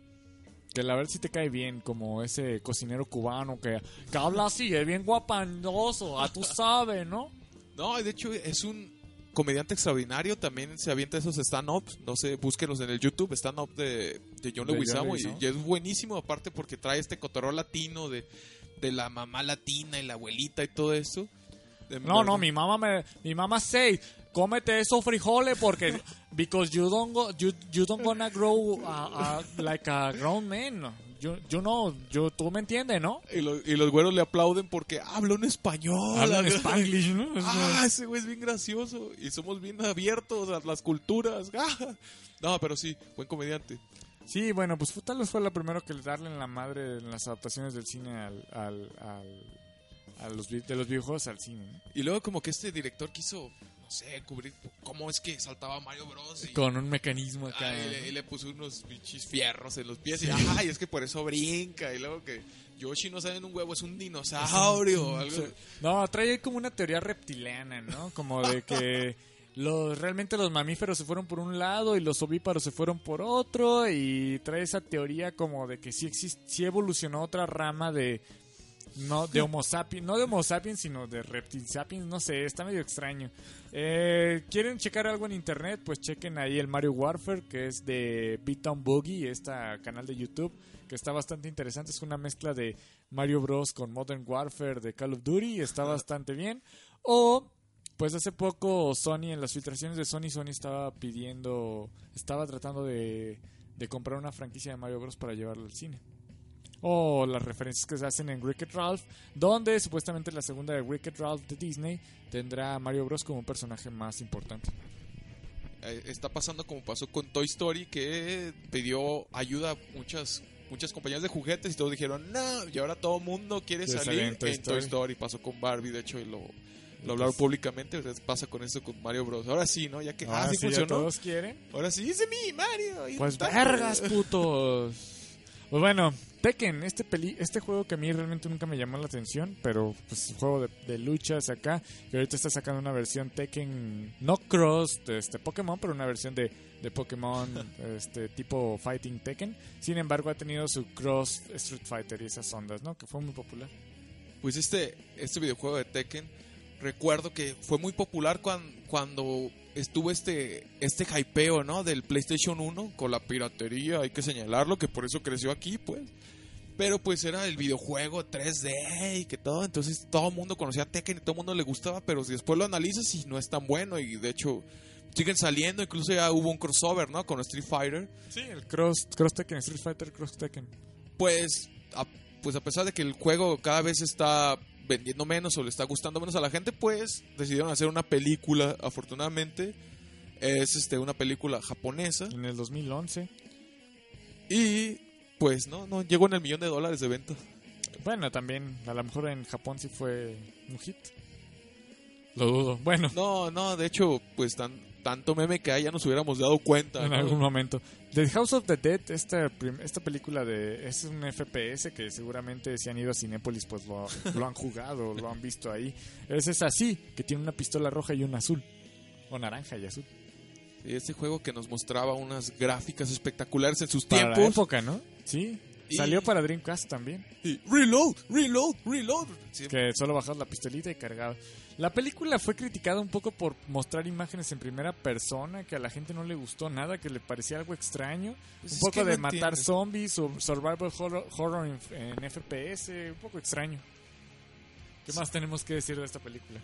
C: Que la verdad sí te cae bien, como ese cocinero cubano que, que habla así, es bien guapandoso, a tú sabes, ¿no?
B: No, de hecho es un comediante extraordinario. También se avienta esos stand-ups. No sé, búsquenlos en el YouTube. Stand-up de, de John Leguizamo. Y, y es buenísimo, aparte porque trae este cotorreo latino de, de la mamá latina y la abuelita y todo eso. De
C: No,
B: verdad.
C: no, mi mamá me, mi mamá say, cómete esos frijoles porque because you don't go, you, you don't gonna grow uh, uh, like a grown man. Yo, yo no, yo, tú me entiendes, ¿no?
B: Y, lo- y los güeros le aplauden porque habla un español.
C: Hablan spanglish, ¿no? Es
B: Ah,
C: una-
B: ese güey es bien gracioso. Y somos bien abiertos a las culturas. Ah. No, pero sí, buen comediante.
C: Sí, bueno, pues tal vez fue la primero que darle en la madre en las adaptaciones del cine al, al, al- a los, de los videojuegos al cine. ¿no?
B: Y luego como que este director quiso, sé, cubrir cómo es que saltaba Mario Bros. Y,
C: Con un mecanismo acá.
B: Ah, y le, y le puso unos pinches fierros en los pies. Y ay, es que por eso brinca. Y luego que Yoshi no sabe en un huevo, es un dinosaurio. o algo.
C: Sí. No, trae como una teoría reptiliana, ¿no? Como de que los realmente los mamíferos se fueron por un lado y los ovíparos se fueron por otro y trae esa teoría como de que sí existe, sí evolucionó otra rama de no de Homo sapiens, no de Homo sapiens, sino de Reptil sapiens, no sé, está medio extraño. Eh, ¿Quieren checar algo en internet? Pues chequen ahí el Mario Warfare, que es de Beatdown Boogie, este canal de YouTube, que está bastante interesante. Es una mezcla de Mario Bros. con Modern Warfare de Call of Duty, está bastante bien. O, pues hace poco Sony, en las filtraciones de Sony, Sony estaba pidiendo, estaba tratando de, de comprar una franquicia de Mario Bros. para llevarlo al cine. O las referencias que se hacen en Wreck-It Ralph, donde supuestamente la segunda de Wreck-It Ralph de Disney tendrá a Mario Bros. como un personaje más importante.
B: Eh, está pasando como pasó con Toy Story, que pidió ayuda a muchas muchas compañías de juguetes y todos dijeron, no, y ahora todo el mundo quiere salir en
C: en
B: Toy,
C: Toy
B: Story. Pasó con Barbie, de hecho, y lo, lo hablaron públicamente. Pasa con esto con Mario Bros. Ahora sí, ¿no? Ya que, ah,
C: Ahora
B: sí
C: sí,
B: funcionó.
C: todos quieren.
B: Ahora sí, dice mi Mario. y
C: Pues
B: tal.
C: vergas, putos. Pues bueno, Tekken, este peli este juego que a mí realmente nunca me llamó la atención, pero pues juego de, de luchas acá, que ahorita está sacando una versión Tekken, no cross de este Pokémon, pero una versión de, de Pokémon este tipo Fighting Tekken. Sin embargo, ha tenido su cross Street Fighter y esas ondas, ¿no? Que fue muy popular.
B: Pues este, este videojuego de Tekken, recuerdo que fue muy popular cuan- cuando estuvo este, este hypeo, ¿no? Del PlayStation 1 con la piratería, hay que señalarlo, que por eso creció aquí, pues. Pero pues era el videojuego 3D y que todo, entonces todo el mundo conocía Tekken y todo el mundo le gustaba, pero si después lo analizas y no es tan bueno y de hecho siguen saliendo, incluso ya hubo un crossover, ¿no? Con Street Fighter.
C: Sí, el cross, cross Tekken, Street Fighter Cross Tekken.
B: pues a, pues a pesar de que el juego cada vez está vendiendo menos o le está gustando menos a la gente, pues decidieron hacer una película, afortunadamente. Es este una película japonesa
C: En el 2011.
B: y pues no, no llegó en el millón de dólares de venta.
C: Bueno, también, a lo mejor en Japón sí fue un hit. Lo dudo. Bueno,
B: No, no, de hecho, pues tan, tanto meme que hay ya nos hubiéramos dado cuenta.
C: en
B: ¿no?
C: algún momento. The House of the Dead, esta, esta película de es un FPS que seguramente si han ido a Cinépolis pues lo, lo han jugado, lo han visto ahí. Es, es así, que tiene una pistola roja y una azul. O naranja y azul.
B: Y Este juego que nos mostraba unas gráficas espectaculares en sus
C: Para la
B: tiempos.
C: época, ¿no? Sí.
B: Y-
C: Salió para Dreamcast también.
B: Y reload, reload, reload. Sí,
C: Que solo bajabas la pistolita y cargabas. La película fue criticada un poco por mostrar imágenes en primera persona, que a la gente no le gustó nada, que le parecía algo extraño.
B: Pues
C: un poco de
B: no
C: matar zombies o survival horror, horror en, en FPS, un poco extraño. ¿Qué más tenemos que decir de esta película?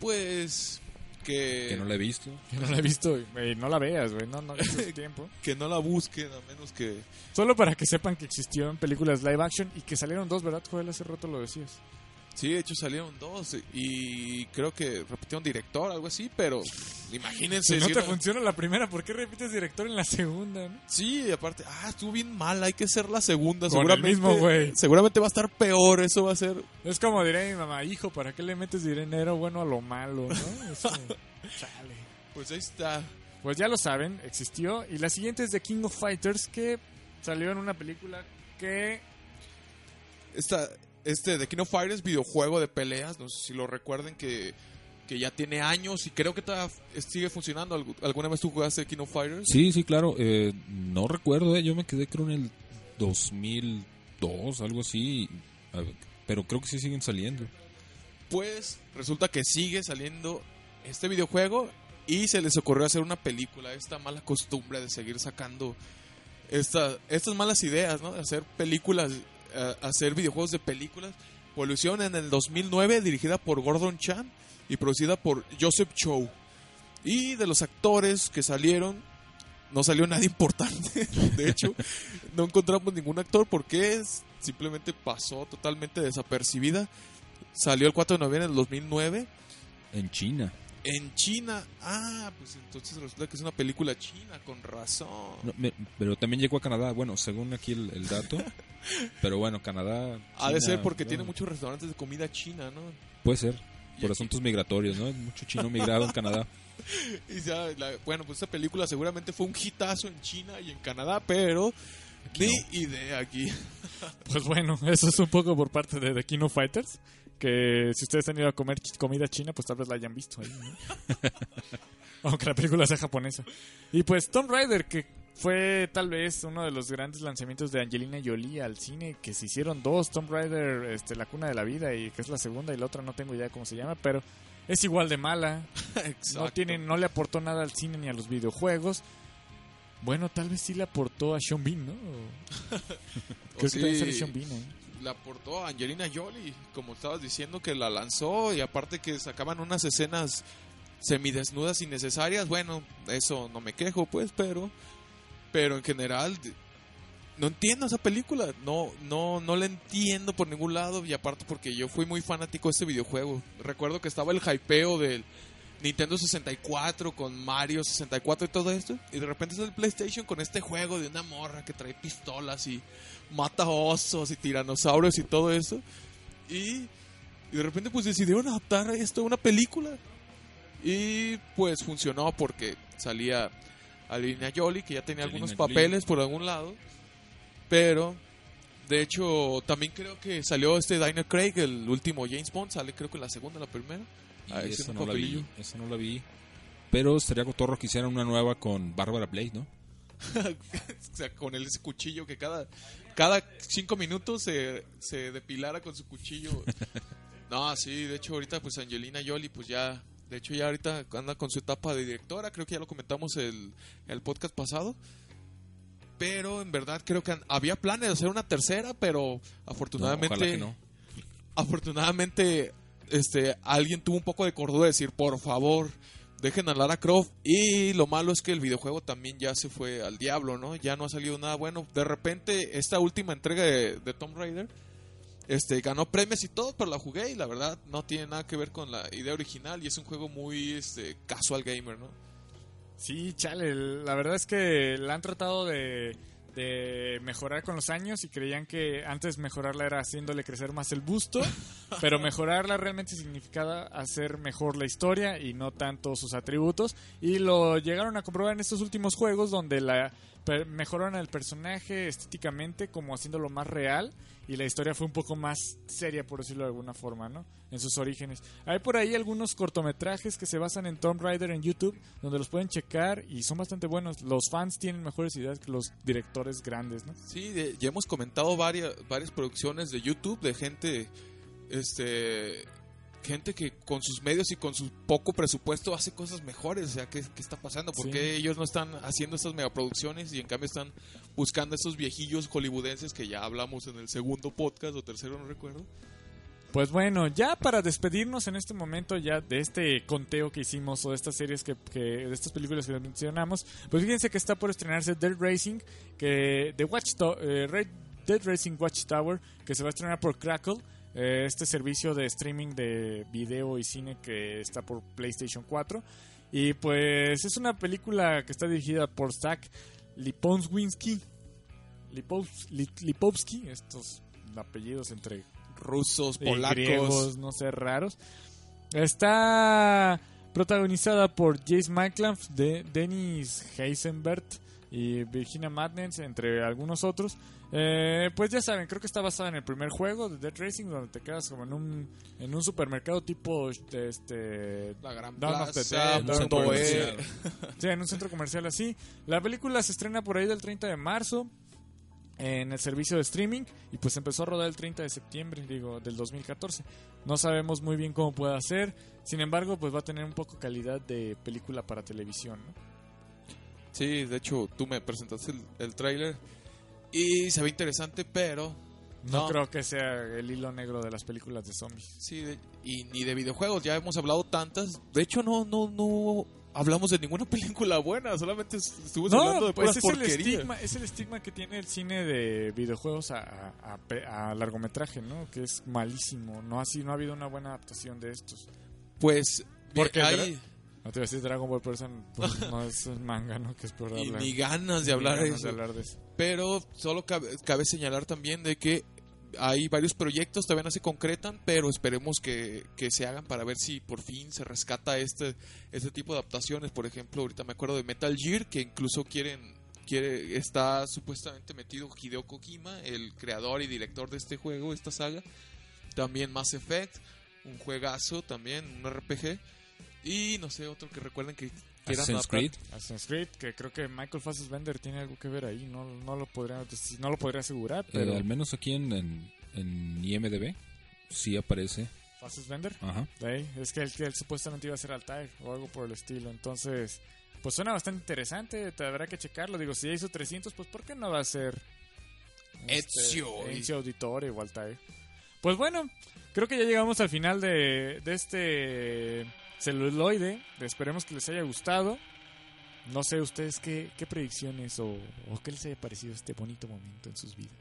B: Pues que,
D: Que no la he visto.
C: Que no la he visto y no la veas, güey, no, no tiempo.
B: que no la busquen a menos que
C: Solo para que sepan que existieron películas live action y que salieron dos, ¿verdad, Joel? Hace rato lo decías.
B: Sí de hecho salieron dos y creo que repitieron director algo así pero imagínense
C: Si no
B: si
C: te
B: una-
C: funciona la primera, ¿por qué repites director en la segunda? no?
B: sí aparte ah estuvo bien mal hay que ser la segunda
C: Con el
B: seguramente
C: mismo güey.
B: seguramente va a estar peor eso va a ser
C: Es como diré mi mamá, hijo, ¿para qué le metes dinero bueno a lo malo, no? Chale.
B: pues ahí está
C: Pues ya lo saben, existió. Y la siguiente es The King of Fighters, que salió en una película que...
B: esta este The King of Fighters videojuego de peleas no sé si lo recuerden que que ya tiene años y creo que todavía sigue funcionando. ¿Algu- ¿Alguna vez tú jugaste King of Fighters?
D: Sí, sí, claro. eh, no recuerdo, eh, yo me quedé creo en el 2002, algo así. Pero creo que sí siguen saliendo.
B: Pues resulta que sigue saliendo este videojuego y se les ocurrió hacer una película. Esta mala costumbre de seguir sacando esta- estas malas ideas, ¿no? De hacer películas, eh, hacer videojuegos de películas. Hicieron en el 2009, dirigida por Gordon Chan y producida por Joseph Chow. Y de los actores que salieron, no salió nadie importante. De hecho, no encontramos ningún actor porque es- simplemente pasó totalmente desapercibida. Salió el 4 de noviembre del 2009
D: En China.
B: En China. Ah, pues entonces resulta que es una película china, con razón.
D: No, me- pero también llegó a Canadá, bueno, según aquí el, el dato. pero bueno, Canadá.
B: ha de ser porque
D: bueno,
B: tiene muchos restaurantes de comida china, ¿no?
D: Puede ser, por asuntos migratorios, ¿no? Mucho chino migrado en Canadá.
B: Y ya, la- bueno, pues esta película seguramente fue un hitazo en China y en Canadá, pero ni idea aquí.
C: Pues bueno, eso es un poco por parte de The King of Fighters. Que si ustedes han ido a comer comida china, pues tal vez la hayan visto ahí. ¿no? Aunque la película sea japonesa. Y pues Tomb Raider, que fue tal vez uno de los grandes lanzamientos de Angelina Jolie al cine, que se hicieron dos, Tomb Raider, este, La Cuna de la Vida, y que es la segunda, y la otra no tengo idea cómo se llama, pero es igual de mala. No, tiene, no le aportó nada al cine ni a los videojuegos. Bueno, tal vez sí le aportó a Sean Bean, ¿no? Creo que también sale Sean Bean, ¿eh?
B: La aportó a Angelina Jolie, como estabas diciendo que la lanzó y aparte que sacaban unas escenas semidesnudas innecesarias, bueno, eso no me quejo pues, pero pero en general no entiendo esa película, no no no la entiendo por ningún lado y aparte porque yo fui muy fanático de este videojuego. Recuerdo que estaba el hypeo del Nintendo 64 con Mario 64 y todo esto y de repente es el PlayStation con este juego de una morra que trae pistolas y mata osos y tiranosaurios y todo eso. Y, y de repente pues decidieron adaptar esto a una película. Y pues funcionó porque salía Alina Jolie, que ya tenía algunos
D: Jolie.
B: papeles por algún lado. Pero, de hecho, también creo que salió este Daniel Craig, el último James Bond, sale creo que la segunda la primera. Ah, ese
D: eso
B: un
D: no la vi, eso no la vi. Pero estaría cotorro que hicieran una nueva con Bárbara Blade, ¿no?
B: o sea, con ese cuchillo que cada, cada cinco minutos se, se depilara con su cuchillo. No, sí, de hecho ahorita pues Angelina Jolie pues ya, de hecho ya ahorita anda con su etapa de directora, creo que ya lo comentamos el, el podcast pasado. Pero en verdad creo que había planes de hacer una tercera, pero
D: No,
B: afortunadamente
D: ojalá que no.
B: afortunadamente este alguien tuvo un poco de cordura de decir por favor dejen a Lara Croft y lo malo es que el videojuego también ya se fue al diablo no ya no ha salido nada bueno. De repente esta última entrega de, de Tomb Raider este ganó premios y todo pero la jugué y la verdad no tiene nada que ver con la idea original y es un juego muy este casual gamer no
C: Sí, chale, la verdad es que la han tratado de, de mejorar con los años y creían que antes mejorarla era haciéndole crecer más el busto, pero mejorarla realmente significaba hacer mejor la historia y no tanto sus atributos. Y lo llegaron a comprobar en estos últimos juegos donde la mejoraron el personaje estéticamente como haciéndolo más real y la historia fue un poco más seria por decirlo de alguna forma, ¿no? En sus orígenes. Hay por ahí algunos cortometrajes que se basan en Tomb Raider en YouTube donde los pueden checar y son bastante buenos. Los fans tienen mejores ideas que los directores grandes, ¿no?
B: Sí, de- ya hemos comentado varias, varias producciones de YouTube de gente, este, gente que con sus medios y con su poco presupuesto hace cosas mejores. O sea, ¿qué, qué está pasando? ¿Por
C: Sí.
B: qué ellos no están haciendo estas megaproducciones y en cambio están buscando a esos viejillos hollywoodenses que ya hablamos en el segundo podcast o tercero, no recuerdo?
C: Pues bueno, ya para despedirnos en este momento ya de este conteo que hicimos o de estas series que, que- de estas películas que mencionamos, pues fíjense que está por estrenarse Dead Racing, que de Watch eh, Dead Racing Watchtower, que se va a estrenar por Crackle, eh, este servicio de streaming de video y cine que está por PlayStation 4. Y pues es una película que está dirigida por Zach Lipovsky. Lipovs- Li- Lipovsky, estos apellidos entre
B: Rusos, polacos.
C: griegos, no sé, raros. Está protagonizada por Jace Mycliffe, de Dennis Heisenberg y Virginia Madness, entre algunos otros. Eh, pues ya saben, creo que está basada en el primer juego de Dead Racing, donde te quedas como en un, en un supermercado tipo este,
B: La Gran
C: the
B: Plaza,
C: of the. Sí, en un centro comercial así. La película se estrena por ahí del 30 de marzo en el servicio de streaming y pues empezó a rodar el 30 de septiembre, digo, del 2014. No sabemos muy bien cómo puede ser, sin embargo, pues va a tener un poco calidad de película para televisión, ¿no?
B: Sí, de hecho, tú me presentaste el, el tráiler y se ve interesante, pero
C: No,
B: No.
C: creo que sea el hilo negro de las películas de zombies.
B: Sí, de- y ni de videojuegos, ya hemos hablado tantas. De hecho, no, no, no hablamos de ninguna película buena, solamente es- estuvimos hablando de
C: pues
B: puras
C: es el,
B: porquerías.
C: estigma, es el estigma que tiene el cine de videojuegos a, a- a largometraje, ¿no? Que es malísimo. No, así, no ha habido una buena adaptación de estos.
B: Pues
C: Porque
B: hay
C: No te iba a decir Dragon Ball, pero eso pues, no es un manga, ¿no? Que es peor de
B: y
C: hablar.
B: ni ganas de hablar de
C: ganas
B: eso.
C: de hablar de eso.
B: Pero solo cabe, cabe señalar también de que hay varios proyectos, todavía no se concretan, pero esperemos que, que se hagan para ver si por fin se rescata este, este tipo de adaptaciones. Por ejemplo, ahorita me acuerdo de Metal Gear, que incluso quieren, quiere, está supuestamente metido Hideo Kojima, el creador y director de este juego, esta saga. También Mass Effect, un juegazo también, un RPG. Y no sé, otro que recuerden que quieran
D: Assassin's. Creed.
C: Assassin's Creed, que creo que Michael Fassbender tiene algo que ver ahí. No, no lo podría no lo podría asegurar,
D: Eh,
C: pero
D: al menos aquí en, en, en IMDB sí aparece.
C: Fassbender.
D: Ajá.
C: Ahí, es que él, que él supuestamente iba a ser Altair o algo por el estilo. Entonces, pues suena bastante interesante. Te habrá que checarlo. Digo, si ya hizo 300, pues ¿por qué no va a ser
B: Ezio.
C: Ezio Auditore o Altair? Pues bueno, creo que ya llegamos al final de, de este celuloide. Esperemos que les haya gustado. No sé ustedes qué, qué predicciones o, o qué les haya parecido este bonito momento en sus vidas.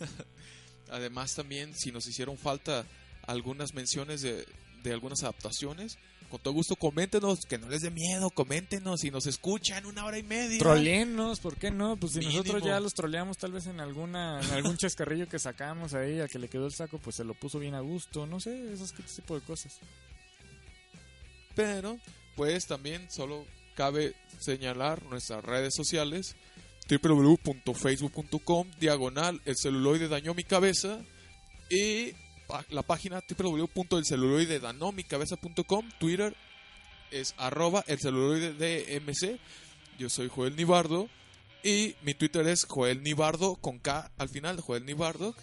B: Además también si nos hicieron falta algunas menciones de, de algunas adaptaciones, con todo gusto coméntenos, que no les dé miedo, coméntenos si nos escuchan una hora y media.
C: Troleenos, ¿por qué no? Pues si
B: Mínimo.
C: nosotros ya los troleamos tal vez en alguna en algún chascarrillo que sacamos ahí, al que le quedó el saco, pues se lo puso bien a gusto, no sé, esos tipo de cosas.
B: Pero, pues también solo cabe señalar nuestras redes sociales www.facebook.com diagonal el celuloide dañó mi cabeza y la página www.elceluloidedanomicabeza.com Twitter es arroba el celuloide DMC yo soy Joel Nibardo y mi Twitter es Joel Nibardo con K al final Joel Nibardo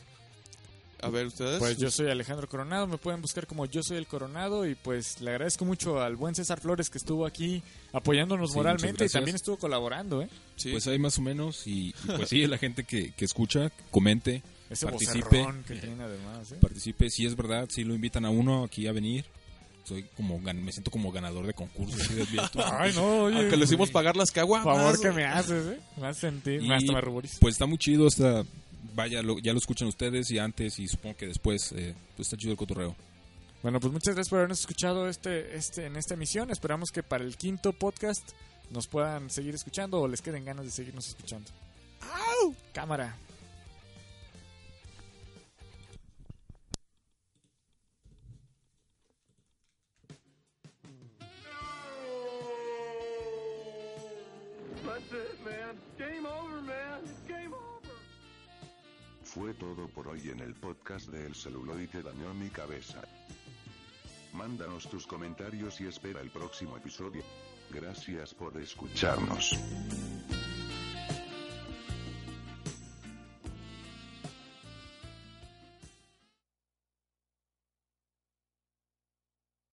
B: a ver ustedes
C: Pues yo soy Alejandro Coronado, me pueden buscar como yo soy el Coronado y pues le agradezco mucho al buen César Flores que estuvo aquí apoyándonos
D: Sí,
C: moralmente y también estuvo colaborando, ¿eh?
B: Sí.
D: Pues hay más o menos y, y pues sí, la gente que, que escucha, comente,
C: Ese
D: Participe.
C: que tiene además, ¿eh?
D: participe. Si es verdad, si lo invitan a uno aquí a venir. Soy como me siento como ganador de concursos.
C: Ay, no, oye.
B: aunque le hicimos pagar las caguamas
C: favor que me haces, ¿eh? Me sentir,
D: Y,
C: hasta me ruborizo.
D: Pues está muy chido esta vaya, lo- ya lo escuchan ustedes y antes y supongo que después eh, pues está chido el cotorreo.
C: Bueno, pues muchas gracias por habernos escuchado este, este, en esta emisión. Esperamos que para el quinto podcast nos puedan seguir escuchando o les queden ganas de seguirnos escuchando. Cámara.
E: That's it, man. Game
A: Fue todo por hoy en el podcast de El celuloide dañó mi cabeza. Mándanos tus comentarios y espera el próximo episodio. Gracias por escucharnos.